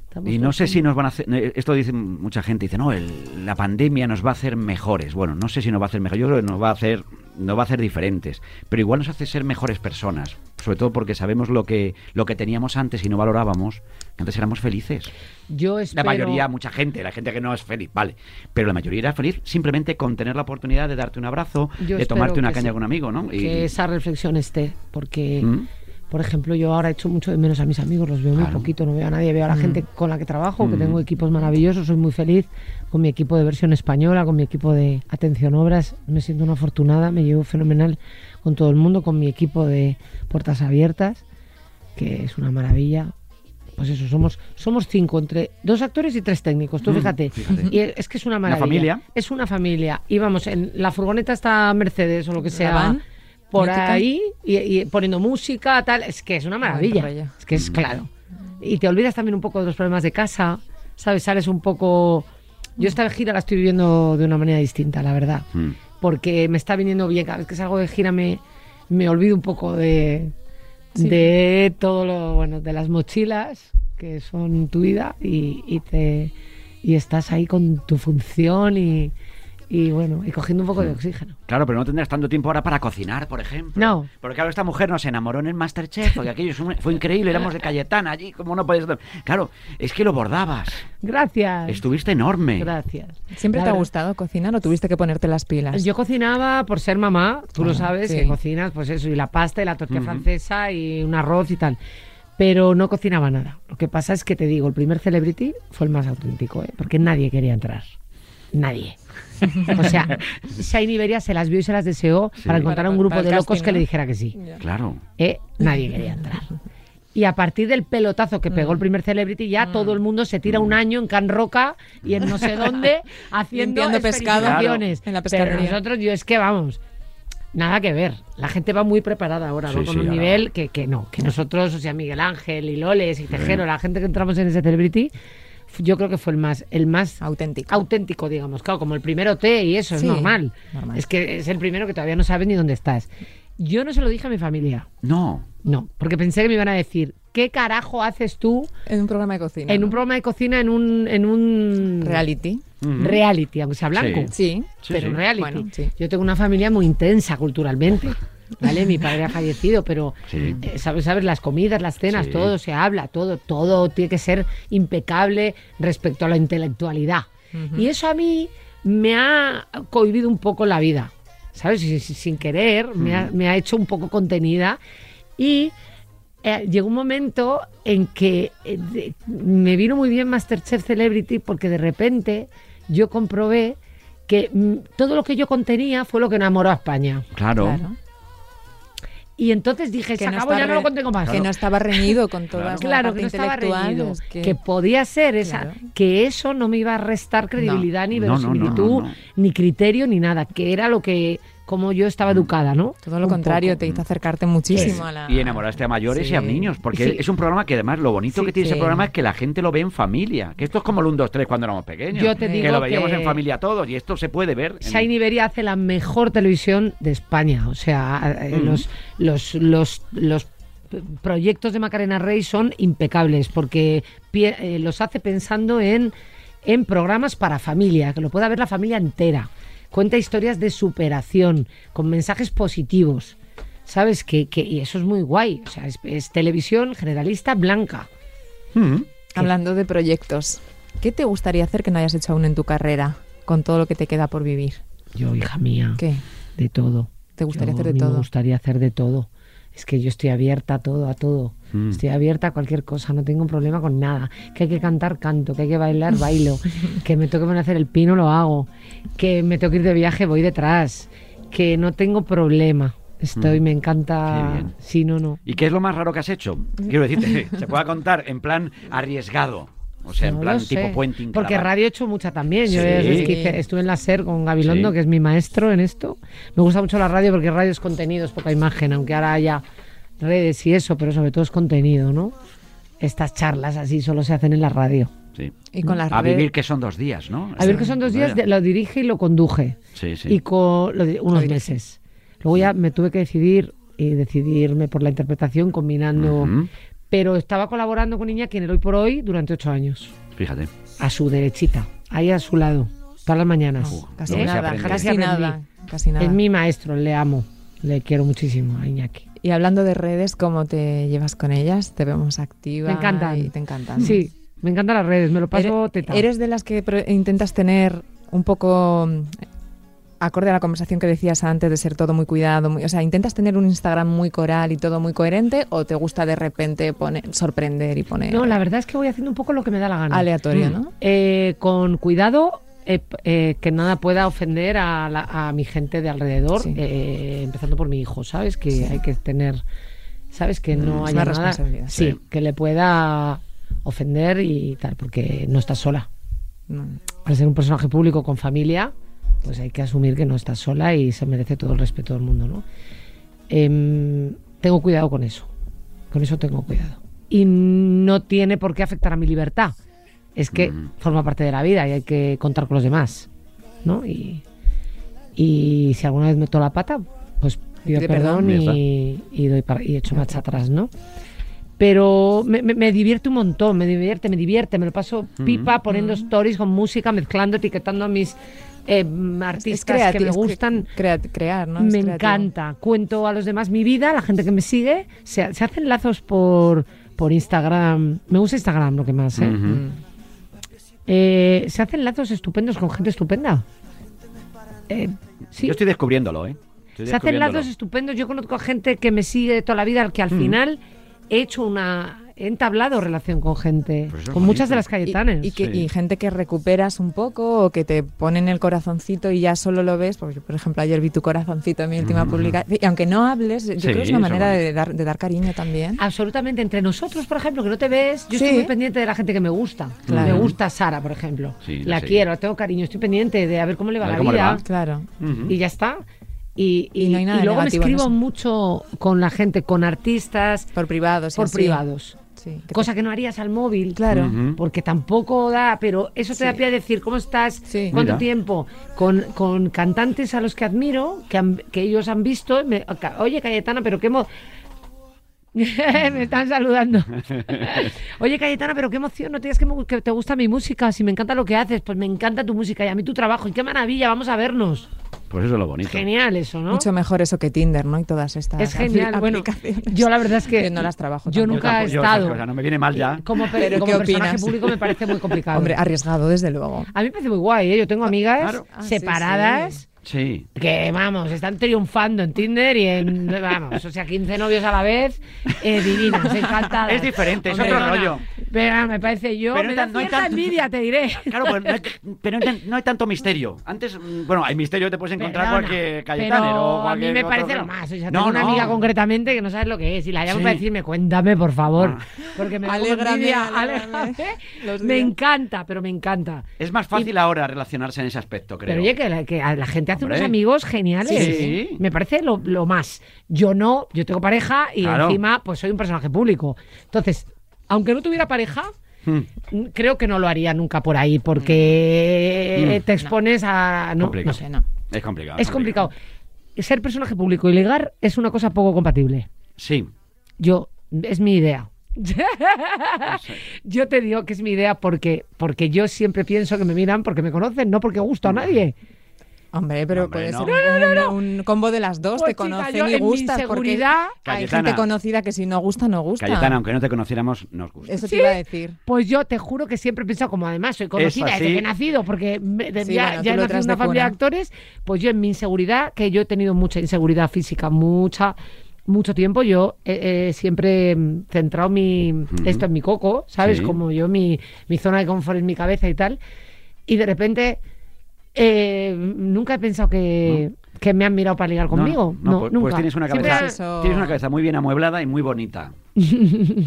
Speaker 3: Estamos
Speaker 1: Y no sé si nos van a hacer. eh, Esto dice mucha gente, dice, no, el- la pandemia nos va a hacer mejores. Bueno, no sé si nos va a hacer mejores, yo creo que nos va a hacer, nos va a hacer diferentes. Pero igual nos hace ser mejores personas. Sobre todo porque sabemos lo que, lo que teníamos antes y no valorábamos, que antes éramos felices.
Speaker 3: Yo
Speaker 1: La mayoría, mucha gente, la gente que no es feliz, vale. Pero la mayoría era feliz simplemente con tener la oportunidad de darte un abrazo,
Speaker 3: Yo
Speaker 1: de tomarte una caña
Speaker 3: sí.
Speaker 1: con un amigo, ¿no? Y-
Speaker 3: que esa reflexión esté, porque,
Speaker 1: ¿Mm?
Speaker 3: Por ejemplo, yo ahora echo mucho de menos a mis amigos, los veo muy poquito, no veo a nadie, veo a la gente con la que trabajo, que
Speaker 1: Mm.
Speaker 3: tengo equipos maravillosos, soy muy feliz con mi equipo de versión española, con mi equipo de atención obras, me siento una afortunada, me llevo fenomenal con todo el mundo, con mi equipo de puertas abiertas, que es una maravilla. Pues eso, somos, somos cinco, entre dos actores y tres técnicos, tú
Speaker 1: Mm,
Speaker 3: fíjate.
Speaker 1: fíjate.
Speaker 3: Y es que es una maravilla.
Speaker 1: familia.
Speaker 3: Es una familia. Y vamos, en la furgoneta está Mercedes o lo que
Speaker 2: La
Speaker 3: sea.
Speaker 2: van,
Speaker 3: por
Speaker 2: mítica.
Speaker 3: ahí y, y poniendo música, tal. Es que es una maravilla. Es que es claro. Y te olvidas también un poco de los problemas de casa, ¿sabes? Sales un poco. Yo esta gira la estoy viviendo de una manera distinta, la verdad.
Speaker 1: Mm.
Speaker 3: Porque me está viniendo bien. Cada vez que salgo de gira me, me olvido un poco de,
Speaker 2: Sí.
Speaker 3: de todo lo. Bueno, de las mochilas que son tu vida y, y te. Y estás ahí con tu función y, y bueno, y cogiendo un poco de oxígeno.
Speaker 1: Claro, pero no tendrás tanto tiempo ahora para cocinar, por ejemplo.
Speaker 3: No.
Speaker 1: Porque claro, esta mujer nos enamoró en el Masterchef, porque aquello fue- fue increíble, éramos de Cayetana allí, como no podías... Claro, es que lo bordabas,
Speaker 3: Gracias.
Speaker 1: estuviste enorme.
Speaker 3: Gracias.
Speaker 2: ¿Siempre te ha gustado cocinar o tuviste que ponerte las pilas?
Speaker 3: Yo cocinaba por ser mamá, tú lo
Speaker 2: Ah,
Speaker 3: sabes,
Speaker 2: sí.
Speaker 3: que cocinas, pues eso, y la pasta y la tortilla francesa y un arroz y tal. Pero no cocinaba nada. Lo que pasa es que te digo, el primer celebrity fue el más auténtico, ¿eh? porque nadie quería entrar. Nadie. O sea, Shine Iberia se las vio y se las deseó
Speaker 1: Sí.
Speaker 3: para encontrar
Speaker 2: Para-
Speaker 3: un grupo
Speaker 2: para
Speaker 3: de locos
Speaker 2: casting,
Speaker 3: que
Speaker 2: ¿no?
Speaker 3: le dijera que sí.
Speaker 1: Claro.
Speaker 3: ¿eh? Nadie quería entrar. Y a partir del pelotazo que pegó el primer celebrity, ya todo el mundo se tira un año en Can Roca y en no sé *laughs* dónde haciendo
Speaker 2: pescado.
Speaker 3: experimentaciones.
Speaker 2: Claro, en la
Speaker 3: Pero nosotros, yo es que vamos, nada que ver. La gente va muy preparada ahora, ¿no?
Speaker 1: Sí,
Speaker 3: Con
Speaker 1: sí,
Speaker 3: un
Speaker 1: ahora
Speaker 3: nivel que, que no, que nosotros, o sea, Miguel Ángel y Loles y Tejero, la gente que entramos en ese celebrity, yo creo que fue el más, el más
Speaker 2: Auténtico.
Speaker 3: auténtico, digamos. Claro, como el primero T y eso,
Speaker 2: Sí,
Speaker 3: es normal.
Speaker 2: normal.
Speaker 3: Es que es el primero que todavía no sabes ni dónde estás. Yo no se lo dije a mi familia.
Speaker 1: No.
Speaker 3: No, porque pensé que me iban a decir, ¿qué carajo haces tú
Speaker 2: En un programa de cocina.
Speaker 3: en
Speaker 2: ¿no?
Speaker 3: un programa de cocina en un, en un
Speaker 2: reality.
Speaker 3: Reality, aunque sea blanco?
Speaker 2: Sí.
Speaker 1: Sí,
Speaker 3: pero
Speaker 1: sí.
Speaker 3: un reality.
Speaker 2: Bueno, sí.
Speaker 3: Yo tengo una familia muy intensa culturalmente. ¿Vale? Mi padre ha fallecido, pero
Speaker 1: Sí.
Speaker 3: eh, sabes, sabes, las comidas, las cenas,
Speaker 1: Sí.
Speaker 3: todo se habla, todo, todo tiene que ser impecable respecto a la intelectualidad. Y eso a mí me ha cohibido un poco la vida, ¿sabes? Si- si- Sin querer, me, ha, me ha hecho un poco contenida y eh, llegó un momento en que eh, de- me vino muy bien Masterchef Celebrity porque de repente yo comprobé que mm, todo lo que yo contenía fue lo que enamoró a España.
Speaker 1: Claro.
Speaker 2: Claro.
Speaker 3: Y entonces dije, se
Speaker 2: Que no
Speaker 3: acabó, ya no lo contengo más.
Speaker 2: Que no estaba reñido con toda
Speaker 1: Claro.
Speaker 2: la
Speaker 3: Claro, que no estaba reñido.
Speaker 2: es
Speaker 3: Que...
Speaker 2: que-
Speaker 3: podía ser esa,
Speaker 2: Claro.
Speaker 3: que eso no me iba a restar credibilidad ni
Speaker 1: No, no, no, no,
Speaker 3: verosimilitud,
Speaker 1: no.
Speaker 3: ni criterio, ni nada, que era lo que, como yo estaba educada, ¿no?
Speaker 2: Todo lo
Speaker 3: Un
Speaker 2: contrario,
Speaker 3: poco.
Speaker 2: te hizo acercarte muchísimo a la...
Speaker 1: Y enamoraste a mayores y a niños, porque
Speaker 3: Sí.
Speaker 1: es un programa que además lo bonito
Speaker 3: Sí,
Speaker 1: que tiene ese programa es que la gente lo ve en familia, que esto es como el 1, 2, 3 cuando éramos pequeños,
Speaker 3: Yo te
Speaker 1: que
Speaker 3: digo
Speaker 1: lo veíamos
Speaker 3: que-
Speaker 1: en familia todos y esto se puede ver. en-
Speaker 3: Shine Iberia hace la mejor televisión de España. O sea, eh,
Speaker 1: Mm.
Speaker 3: los, los, los, los proyectos de Macarena Rey son impecables porque pie- eh, los hace pensando en, en programas para familia, que lo pueda ver la familia entera. Cuenta historias de superación, con mensajes positivos. ¿Sabes? Que, que, y eso es muy guay. O sea, es, es televisión generalista blanca.
Speaker 1: Mm.
Speaker 2: Hablando de proyectos, ¿qué te gustaría hacer que no hayas hecho aún en tu carrera con todo lo que te queda por vivir?
Speaker 3: Yo, hija mía,
Speaker 2: ¿Qué?
Speaker 3: de todo.
Speaker 2: ¿Te gustaría
Speaker 3: Yo,
Speaker 2: hacer de todo?
Speaker 3: Me gustaría hacer de todo. Es que yo estoy abierta a todo, a todo.
Speaker 1: Mm.
Speaker 3: Estoy abierta a cualquier cosa, no tengo un problema con nada. Que hay que cantar, canto. Que hay que bailar, *laughs* bailo. que me tengo que poner a hacer el pino, lo hago. Que me tengo que ir de viaje, voy detrás. Que no tengo problema. Estoy,
Speaker 1: Mm.
Speaker 3: me encanta. Sí, no, no.
Speaker 1: ¿Y qué es lo más raro que has hecho? Quiero decirte, *laughs* se pueda contar en plan arriesgado, o sea, en
Speaker 3: No
Speaker 1: plan
Speaker 3: lo sé,
Speaker 1: tipo puenting.
Speaker 3: Porque radio he hecho mucha también. Yo
Speaker 1: Sí.
Speaker 3: hice- estuve en la SER con Gabilondo,
Speaker 1: Sí.
Speaker 3: que es mi maestro en esto. Me gusta mucho la radio porque radio es contenido, es poca imagen, aunque ahora haya redes y eso, pero sobre todo es contenido, ¿no? Estas charlas así solo se hacen en la radio.
Speaker 1: Sí.
Speaker 2: Y con las
Speaker 1: A
Speaker 2: redes-
Speaker 1: vivir que son dos días, ¿no?
Speaker 3: A ver que son dos días, lo dirige y lo conduje.
Speaker 1: Sí, sí.
Speaker 3: Y con unos meses. Luego ya me tuve que decidir y decidirme por la interpretación combinando.
Speaker 1: Ujú.
Speaker 3: Pero estaba colaborando con Iñaki en el Hoy por Hoy durante ocho años.
Speaker 1: Fíjate.
Speaker 3: A su derechita, ahí a su lado, todas las mañanas.
Speaker 2: Casi nada, casi nada, casi nada.
Speaker 3: Es mi maestro, le amo. Le quiero muchísimo a Iñaki.
Speaker 2: Y hablando de redes, ¿cómo te llevas con ellas? Te vemos activa.
Speaker 3: Me encantan.
Speaker 2: Y te encantan.
Speaker 3: Sí, me encantan las redes, me lo paso
Speaker 2: Ere-
Speaker 3: teta.
Speaker 2: ¿Eres de las que intentas tener un poco acorde a la conversación que decías antes de ser todo muy cuidado? muy- o sea, ¿intentas tener un Instagram muy coral y todo muy coherente o te gusta de repente poner, sorprender y poner
Speaker 3: No, la verdad es que voy haciendo un poco lo que me da la gana.
Speaker 2: aleatorio,
Speaker 1: Mm.
Speaker 2: no?
Speaker 3: Eh, con cuidado, eh, eh, que nada pueda ofender a, la- a mi gente de alrededor,
Speaker 2: Sí.
Speaker 3: eh, empezando por mi hijo, ¿sabes? Que
Speaker 2: Sí.
Speaker 3: hay que tener, ¿sabes? Que no
Speaker 2: Mm, es
Speaker 3: haya nada
Speaker 2: responsabilidad.
Speaker 3: sí,
Speaker 1: Sí.
Speaker 3: que le pueda ofender y tal, porque no estás sola.
Speaker 2: No.
Speaker 3: Al ser un personaje público con familia, pues hay que asumir que no estás sola y se merece todo el respeto del mundo, ¿no? Em, tengo cuidado con eso. Con eso tengo cuidado. Y no tiene por qué afectar a mi libertad. Es que
Speaker 1: Mm.
Speaker 3: forma parte de la vida y hay que contar con los demás, ¿no? Y, y si alguna vez meto la pata, pues pido perdón, y, y doy para- y echo marcha atrás, ¿no? Pero me, me- me divierte un montón, me divierte, me divierte, me lo paso pipa poniendo stories con música, mezclando, etiquetando a mis eh,
Speaker 2: Es
Speaker 3: artistas que me gustan.
Speaker 2: crea- crear, ¿no?
Speaker 3: Me encanta. Cuento a los demás mi vida, la gente que me sigue. Se, se hacen lazos por, por Instagram. Me gusta Instagram lo que más, ¿eh?
Speaker 2: Mm.
Speaker 3: Eh, se hacen lazos estupendos con gente estupenda. Eh, sí.
Speaker 1: Yo estoy descubriéndolo, ¿eh? Estoy
Speaker 3: Se hacen lazos estupendos. Yo conozco a gente que me sigue de toda la vida, que al final he hecho una. He entablado relación con gente.
Speaker 1: Pues
Speaker 3: con muchas de las Cayetanes.
Speaker 2: y que-
Speaker 1: Sí.
Speaker 2: y gente que recuperas un poco o que te ponen el corazoncito y ya solo lo ves, porque yo, por ejemplo ayer vi tu corazoncito en mi última publicación, y aunque no hables, yo
Speaker 1: Sí,
Speaker 2: creo que es una manera de dar, de dar cariño también.
Speaker 3: Absolutamente. Entre nosotros, por ejemplo, que no te ves, yo
Speaker 2: Sí.
Speaker 3: estoy muy pendiente de la gente que me gusta.
Speaker 2: Claro.
Speaker 3: Me gusta Sara, por ejemplo.
Speaker 1: Sí, la
Speaker 3: quiero, la tengo cariño, estoy pendiente de a ver cómo le va la vida.
Speaker 1: va.
Speaker 2: Claro.
Speaker 3: Y ya está. Y,
Speaker 2: Y no hay nada
Speaker 3: y luego me escribo mucho con la gente, con artistas,
Speaker 2: Por privados.
Speaker 3: por
Speaker 2: así.
Speaker 3: privados.
Speaker 2: Sí, que
Speaker 3: Cosa que no harías al móvil.
Speaker 2: Claro.
Speaker 3: Porque tampoco da, pero eso te
Speaker 2: Sí.
Speaker 3: da pie a decir, ¿cómo estás?
Speaker 2: Sí.
Speaker 3: ¿Cuánto
Speaker 1: Mira.
Speaker 3: tiempo? Con, con cantantes a los que admiro, que, han- que ellos han visto. me- oye, Cayetana, pero qué emo... *laughs* me están saludando. *laughs* Oye, Cayetana, pero qué emoción, no te digas que, me- que te gusta mi música, si me encanta lo que haces, pues me encanta tu música y a mí tu trabajo, y qué maravilla, vamos a vernos.
Speaker 1: Pues eso es lo bonito.
Speaker 3: Genial eso, ¿no?
Speaker 2: Mucho mejor eso que Tinder, ¿no? Y todas estas
Speaker 3: Es genial. Bueno,
Speaker 2: aplicaciones.
Speaker 3: yo la verdad es que
Speaker 2: no las trabajo
Speaker 3: Yo
Speaker 2: tampoco.
Speaker 3: nunca he
Speaker 1: tampoco,
Speaker 3: estado.
Speaker 1: cosas, no me viene mal ya.
Speaker 3: Como, per-
Speaker 2: Pero
Speaker 3: como
Speaker 2: ¿qué
Speaker 3: personaje
Speaker 2: opinas?
Speaker 3: público me parece muy complicado.
Speaker 2: Hombre, arriesgado, desde luego.
Speaker 3: a mí me parece muy guay, ¿eh? Yo tengo amigas
Speaker 1: Claro.
Speaker 2: Ah, sí,
Speaker 3: separadas
Speaker 1: Sí.
Speaker 3: que, vamos, están triunfando en Tinder y en, vamos, o sea, 15 novios a la vez, eh, divinas, encantadas.
Speaker 1: Es diferente, es
Speaker 3: Hombre,
Speaker 1: otro
Speaker 3: no,
Speaker 1: rollo.
Speaker 3: Pero me parece yo,
Speaker 1: Pero
Speaker 3: me
Speaker 1: no
Speaker 3: da
Speaker 1: no hay tanto-
Speaker 3: envidia, te diré.
Speaker 1: Claro, pues no hay, pero no hay- tanto misterio. Antes, mm, bueno, hay misterio, te puedes encontrar
Speaker 3: Perdona,
Speaker 1: cualquier Cayetano
Speaker 3: pero
Speaker 1: o
Speaker 3: a mí me parece lo más. O sea,
Speaker 1: No,
Speaker 3: tengo una
Speaker 1: no.
Speaker 3: amiga concretamente que no sabes lo que es y la llamo
Speaker 1: Sí.
Speaker 3: para decirme, cuéntame, por favor.
Speaker 1: Ah.
Speaker 3: Porque me
Speaker 2: Alégrame, alégrame
Speaker 3: encanta, pero me encanta.
Speaker 1: Es más fácil ahora relacionarse en ese aspecto, creo.
Speaker 3: Pero oye, que la, que a la gente hace
Speaker 1: Hombre.
Speaker 3: unos amigos geniales.
Speaker 1: Sí.
Speaker 3: Me parece lo, lo más. Yo no, yo tengo pareja y
Speaker 1: Claro.
Speaker 3: encima pues soy un personaje público. Entonces, aunque no tuviera pareja,
Speaker 1: Hmm.
Speaker 3: mm, creo que no lo haría nunca por ahí porque
Speaker 1: Mm.
Speaker 3: te expones a... No sé, no.
Speaker 1: Es complicado.
Speaker 3: Es complicado. Ser personaje público y ligar es una cosa poco compatible.
Speaker 1: Sí.
Speaker 3: Yo, es mi idea. *laughs* yo te digo que es mi idea porque, porque yo siempre pienso que me miran porque me conocen, no porque gusto a nadie.
Speaker 2: Hombre, pero
Speaker 1: Hombre,
Speaker 2: puede
Speaker 1: no.
Speaker 2: ser un, un combo de las dos,
Speaker 3: Pues,
Speaker 2: te
Speaker 3: chica,
Speaker 2: conocen
Speaker 3: yo
Speaker 2: y gustas. Porque hay gente conocida que si no gusta, no gusta.
Speaker 1: Cayetana, aunque no te conociéramos, nos gusta.
Speaker 2: Eso te iba a decir.
Speaker 3: Pues yo te juro que siempre he pensado, como además soy conocida desde que he nacido, porque me- de-
Speaker 2: Sí,
Speaker 3: ya,
Speaker 2: bueno,
Speaker 3: ya he nacido en una
Speaker 2: de
Speaker 3: familia de actores, pues yo en mi inseguridad, que yo he tenido mucha inseguridad física, mucha, mucho tiempo, yo he, he siempre mm, centrado mi, esto en mi coco, ¿sabes?
Speaker 1: Sí.
Speaker 3: Como yo, mi, mi zona de confort en mi cabeza y tal. Y de repente, eh, nunca he pensado que, que me han mirado para ligar conmigo.
Speaker 1: no,
Speaker 3: No,
Speaker 1: pues,
Speaker 3: nunca.
Speaker 1: pues tienes una cabeza,
Speaker 2: Eso-
Speaker 1: tienes una cabeza muy bien amueblada y muy bonita. *laughs*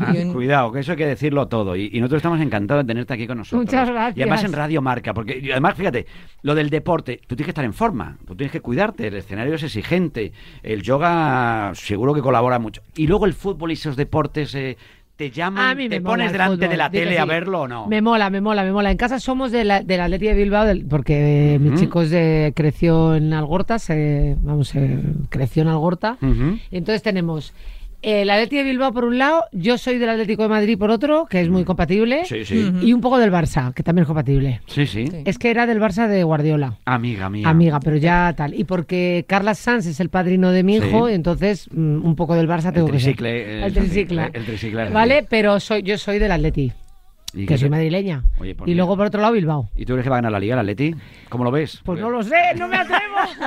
Speaker 1: Ah, Cuidado, que eso hay que decirlo todo. Y, y nosotros estamos encantados de tenerte aquí con nosotros.
Speaker 3: Muchas gracias.
Speaker 1: Y además en Radio Marca, porque y además, fíjate, lo del deporte, tú tienes que estar en forma, tú tienes que cuidarte, el escenario es exigente, el yoga seguro que colabora mucho. Y luego el fútbol y esos deportes eh, ¿Te llaman,
Speaker 3: A mí me
Speaker 1: te pones
Speaker 3: el
Speaker 1: delante de la tele a verlo o no?
Speaker 3: Me mola, me mola, me mola. En casa somos de la, del Atleti de Bilbao, del- porque eh, mi
Speaker 1: Ujú.
Speaker 3: chico es de- creció en Algorta, se, vamos, eh, creció en Algorta. Entonces tenemos el Atleti de Bilbao por un lado, yo soy del Atlético de Madrid por otro, que es muy compatible,
Speaker 1: Mm. Sí, sí.
Speaker 2: Ujú.
Speaker 3: y un poco del Barça, que también es compatible.
Speaker 1: Sí, sí.
Speaker 2: Sí.
Speaker 3: Es que era del Barça de Guardiola.
Speaker 1: Amiga mía.
Speaker 3: Amiga, pero ya tal. Y porque Carlas Sanz es el padrino de mi
Speaker 1: Sí.
Speaker 3: hijo, entonces mm, un poco del Barça
Speaker 1: El
Speaker 3: tengo que ser.
Speaker 1: tricicle, eh,
Speaker 3: El tricicle.
Speaker 1: el tricicle
Speaker 3: Vale, pero soy, yo soy del Atleti,
Speaker 1: ¿Y
Speaker 3: que soy
Speaker 1: te-
Speaker 3: madrileña.
Speaker 1: Oye, pues
Speaker 3: y luego por otro lado Bilbao.
Speaker 1: ¿Y tú crees que va a ganar la Liga, el Atleti? *laughs* ¿Cómo lo ves?
Speaker 3: Pues no lo sé, no me atrevo.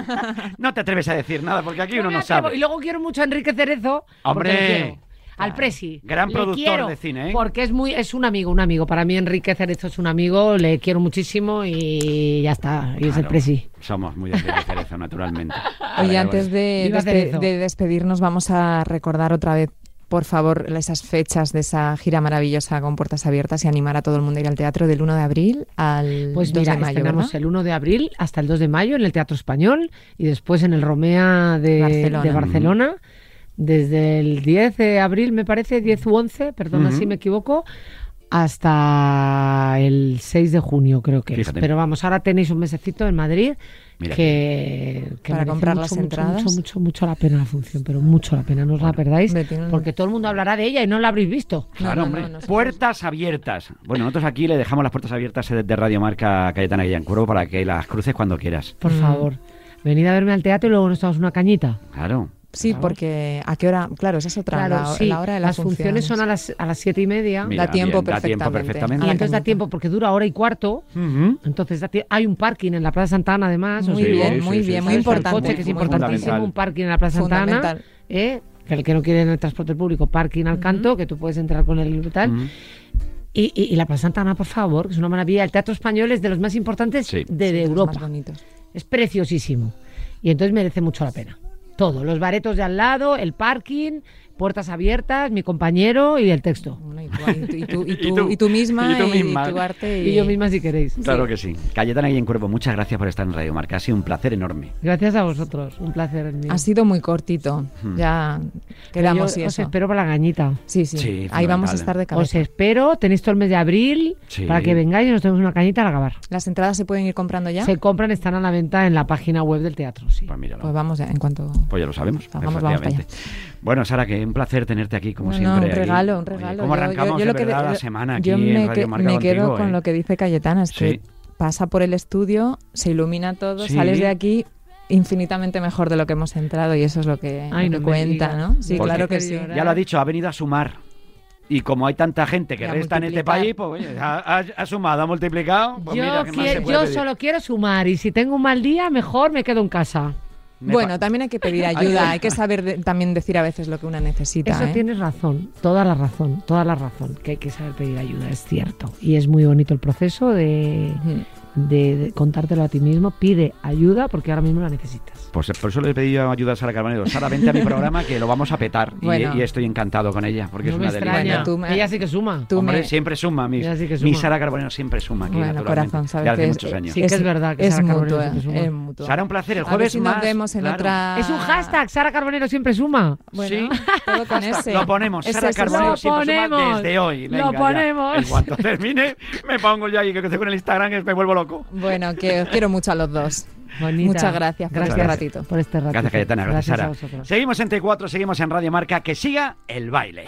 Speaker 3: *laughs*
Speaker 1: No te atreves a decir nada porque aquí uno no
Speaker 3: atrevo.
Speaker 1: sabe.
Speaker 3: Y luego quiero mucho a Enrique Cerezo.
Speaker 1: ¡Hombre!
Speaker 3: Al
Speaker 1: Claro.
Speaker 3: Presi.
Speaker 1: Gran
Speaker 3: Le
Speaker 1: productor
Speaker 3: quiero,
Speaker 1: de cine, ¿eh?
Speaker 3: Porque es muy, es un amigo, un amigo. Para mí Enrique Cerezo es un amigo, le quiero muchísimo y ya está. Y es el Presi.
Speaker 1: Somos muy de Cerezo, naturalmente.
Speaker 2: Oye, antes despe- de despedirnos, vamos a recordar otra vez, por favor, esas fechas de esa gira maravillosa con puertas abiertas y animar a todo el mundo a ir al teatro del 1 de abril al
Speaker 3: Pues
Speaker 2: 2
Speaker 3: mira,
Speaker 2: de mayo, ¿verdad?
Speaker 3: el 1 de abril hasta el 2 de mayo en el Teatro Español y después en el Romea de
Speaker 2: Barcelona.
Speaker 3: de Barcelona, desde el 10 de abril, me parece, 10 u 11, perdona si me equivoco, hasta el 6 de junio creo que
Speaker 1: Fíjate.
Speaker 3: es. Pero vamos, ahora tenéis un mesecito en Madrid
Speaker 1: Mira
Speaker 3: que, que
Speaker 2: Para comprar
Speaker 3: mucho,
Speaker 2: las
Speaker 3: mucho,
Speaker 2: entradas.
Speaker 3: Mucho, mucho, mucho la pena la función, pero mucho la pena, no os la perdáis, porque todo el mundo hablará de ella y no la habréis visto.
Speaker 1: Claro,
Speaker 2: no,
Speaker 1: hombre.
Speaker 2: no,
Speaker 1: Puertas abiertas. Bueno, nosotros aquí le dejamos las puertas abiertas de de Radio Marca Cayetana Guillancurvo para que las cruces cuando quieras.
Speaker 3: Por
Speaker 2: Mm.
Speaker 3: favor, venid a verme al teatro y luego nos tomamos una cañita.
Speaker 1: Claro.
Speaker 2: Sí, porque ¿a qué hora? Claro, esa es otra,
Speaker 3: Claro,
Speaker 2: la,
Speaker 3: sí.
Speaker 2: la hora de las,
Speaker 3: las funciones son a las, a las siete y media.
Speaker 1: Mira,
Speaker 2: Da tiempo
Speaker 1: bien, da tiempo
Speaker 2: perfectamente.
Speaker 3: y entonces da tiempo porque dura hora y cuarto. Entonces da hay un parking en la Plaza Santana además.
Speaker 2: Muy bien,
Speaker 1: sí,
Speaker 2: muy
Speaker 1: sí,
Speaker 2: bien,
Speaker 1: sí,
Speaker 2: muy importante.
Speaker 3: coche, que es
Speaker 1: muy
Speaker 3: importantísimo,
Speaker 1: fundamental.
Speaker 3: un parking en la Plaza Santana. ¿eh? Que el que no quiere en el transporte público, parking al canto, que tú puedes entrar con el tal. Y, y- y la Plaza Santana, por favor, que es una maravilla. El Teatro Español es de los más importantes
Speaker 1: Sí.
Speaker 3: de, de
Speaker 2: Sí, los
Speaker 3: Europa. Es preciosísimo. Y entonces merece mucho la pena. Todo, los baretos de al lado, el parking, puertas abiertas, mi compañero y el texto.
Speaker 2: Y, tú, y, tú, y, tú, y,
Speaker 1: Y
Speaker 2: tú,
Speaker 1: tú.
Speaker 2: y tú misma,
Speaker 1: Y tú misma.
Speaker 2: tu arte. Y,
Speaker 3: Y yo misma si queréis.
Speaker 1: Claro que sí. Cayetana Guillancurvo, muchas gracias por estar en Radio Marca. Ha sido un placer enorme.
Speaker 3: Gracias a vosotros, un placer. mío.
Speaker 2: Ha sido muy cortito.
Speaker 1: Hmm.
Speaker 2: Ya quedamos
Speaker 3: Yo
Speaker 2: y
Speaker 3: os espero para la gañita.
Speaker 2: Sí, sí,
Speaker 1: Sí,
Speaker 2: Ahí vamos a estar de
Speaker 3: Os
Speaker 2: cabeza.
Speaker 3: espero, tenéis todo el mes de abril
Speaker 1: Sí.
Speaker 3: para que vengáis y nos tenemos una cañita al acabar.
Speaker 2: ¿Las entradas se pueden ir comprando ya?
Speaker 3: Se compran, están a la venta en la página web del teatro, sí.
Speaker 1: Pues.
Speaker 2: Pues vamos ya, en cuanto...
Speaker 1: Pues ya lo sabemos.
Speaker 2: Vamos, vamos para
Speaker 1: efectivamente. Bueno, Sara, que un placer tenerte aquí, como
Speaker 2: No, no,
Speaker 1: siempre.
Speaker 2: un regalo, un regalo.
Speaker 1: ¿Cómo
Speaker 2: Yo- yo-
Speaker 1: arrancamos
Speaker 2: yo
Speaker 1: de
Speaker 2: lo que-
Speaker 1: verdad la
Speaker 2: yo-
Speaker 1: semana aquí
Speaker 2: Yo
Speaker 1: en
Speaker 2: me,
Speaker 1: Radio
Speaker 2: que-
Speaker 1: Marca
Speaker 2: me quedo con
Speaker 1: eh?
Speaker 2: lo que dice Cayetana, es
Speaker 1: Sí.
Speaker 2: que pasa por el estudio, se ilumina todo,
Speaker 1: Sí.
Speaker 2: sales de aquí infinitamente mejor de lo que hemos entrado y eso es lo que,
Speaker 3: Ay, no
Speaker 2: cuenta. ¿no? Sí,
Speaker 1: Porque-
Speaker 2: claro que sí.
Speaker 3: llorar.
Speaker 1: Ya lo ha dicho, ha venido a sumar. Y como hay tanta gente que resta en este país, pues oye, ha, ha- ha sumado, ha multiplicado. Pues
Speaker 3: yo
Speaker 1: mira, ¿qué más
Speaker 3: quie-
Speaker 1: se puede
Speaker 3: yo
Speaker 1: pedir?
Speaker 3: solo quiero sumar y si tengo un mal día, mejor me quedo en casa.
Speaker 1: Me
Speaker 2: Bueno, también hay que pedir *laughs* ayuda, hay que saber de- también decir a veces lo que una necesita.
Speaker 3: Eso
Speaker 2: ¿eh?
Speaker 3: tienes razón, toda la razón, toda la razón, que hay que saber pedir ayuda, es cierto. Y es muy bonito el proceso de. De- de contártelo a ti mismo. Pide ayuda porque ahora mismo la necesitas.
Speaker 1: Pues por eso le he pedido ayuda a Sara Carbonero. Sara, vente a mi *laughs* programa que lo vamos a petar. Y-
Speaker 2: Bueno.
Speaker 1: Y, estoy encantado con ella, porque
Speaker 3: no
Speaker 1: es una delicia.
Speaker 2: Bueno,
Speaker 3: Ella sí que suma.
Speaker 2: Tú
Speaker 1: Hombre,
Speaker 2: me-
Speaker 1: siempre suma. Mi,
Speaker 3: Ella sí que
Speaker 1: mi
Speaker 3: suma.
Speaker 1: Sara Carbonero siempre suma aquí,
Speaker 2: Bueno, corazón, sabes
Speaker 1: hace
Speaker 2: que
Speaker 1: muchos
Speaker 2: es,
Speaker 1: años.
Speaker 3: Sí que es verdad que
Speaker 2: es
Speaker 3: Sara Carbonero
Speaker 2: mutua,
Speaker 3: siempre suma.
Speaker 2: es mutua.
Speaker 1: Sara, un placer. El
Speaker 2: A ver
Speaker 1: jueves
Speaker 2: si nos
Speaker 1: más,
Speaker 2: vemos en
Speaker 1: claro.
Speaker 2: otra...
Speaker 3: Es un hashtag, Sara Carbonero siempre suma.
Speaker 2: Bueno,
Speaker 1: Sí. *laughs*
Speaker 2: todo con *laughs* ese.
Speaker 1: Lo ponemos, Sara
Speaker 2: es-
Speaker 1: Carbonero
Speaker 3: Lo
Speaker 1: siempre suma
Speaker 3: ponemos.
Speaker 1: desde hoy.
Speaker 3: Lo
Speaker 1: ya.
Speaker 3: ponemos.
Speaker 1: En cuanto termine, me pongo yo ahí, que estoy con el Instagram, que me vuelvo loco.
Speaker 2: Bueno, que os quiero mucho a los dos. *laughs*
Speaker 3: Bonita.
Speaker 2: Muchas gracias por
Speaker 1: este
Speaker 2: ratito.
Speaker 3: Por este ratito.
Speaker 1: Gracias, Cayetana. Gracias,
Speaker 3: a
Speaker 1: Sara.
Speaker 3: vosotros.
Speaker 1: Seguimos en T4, seguimos en Radio Marca. Que siga el baile.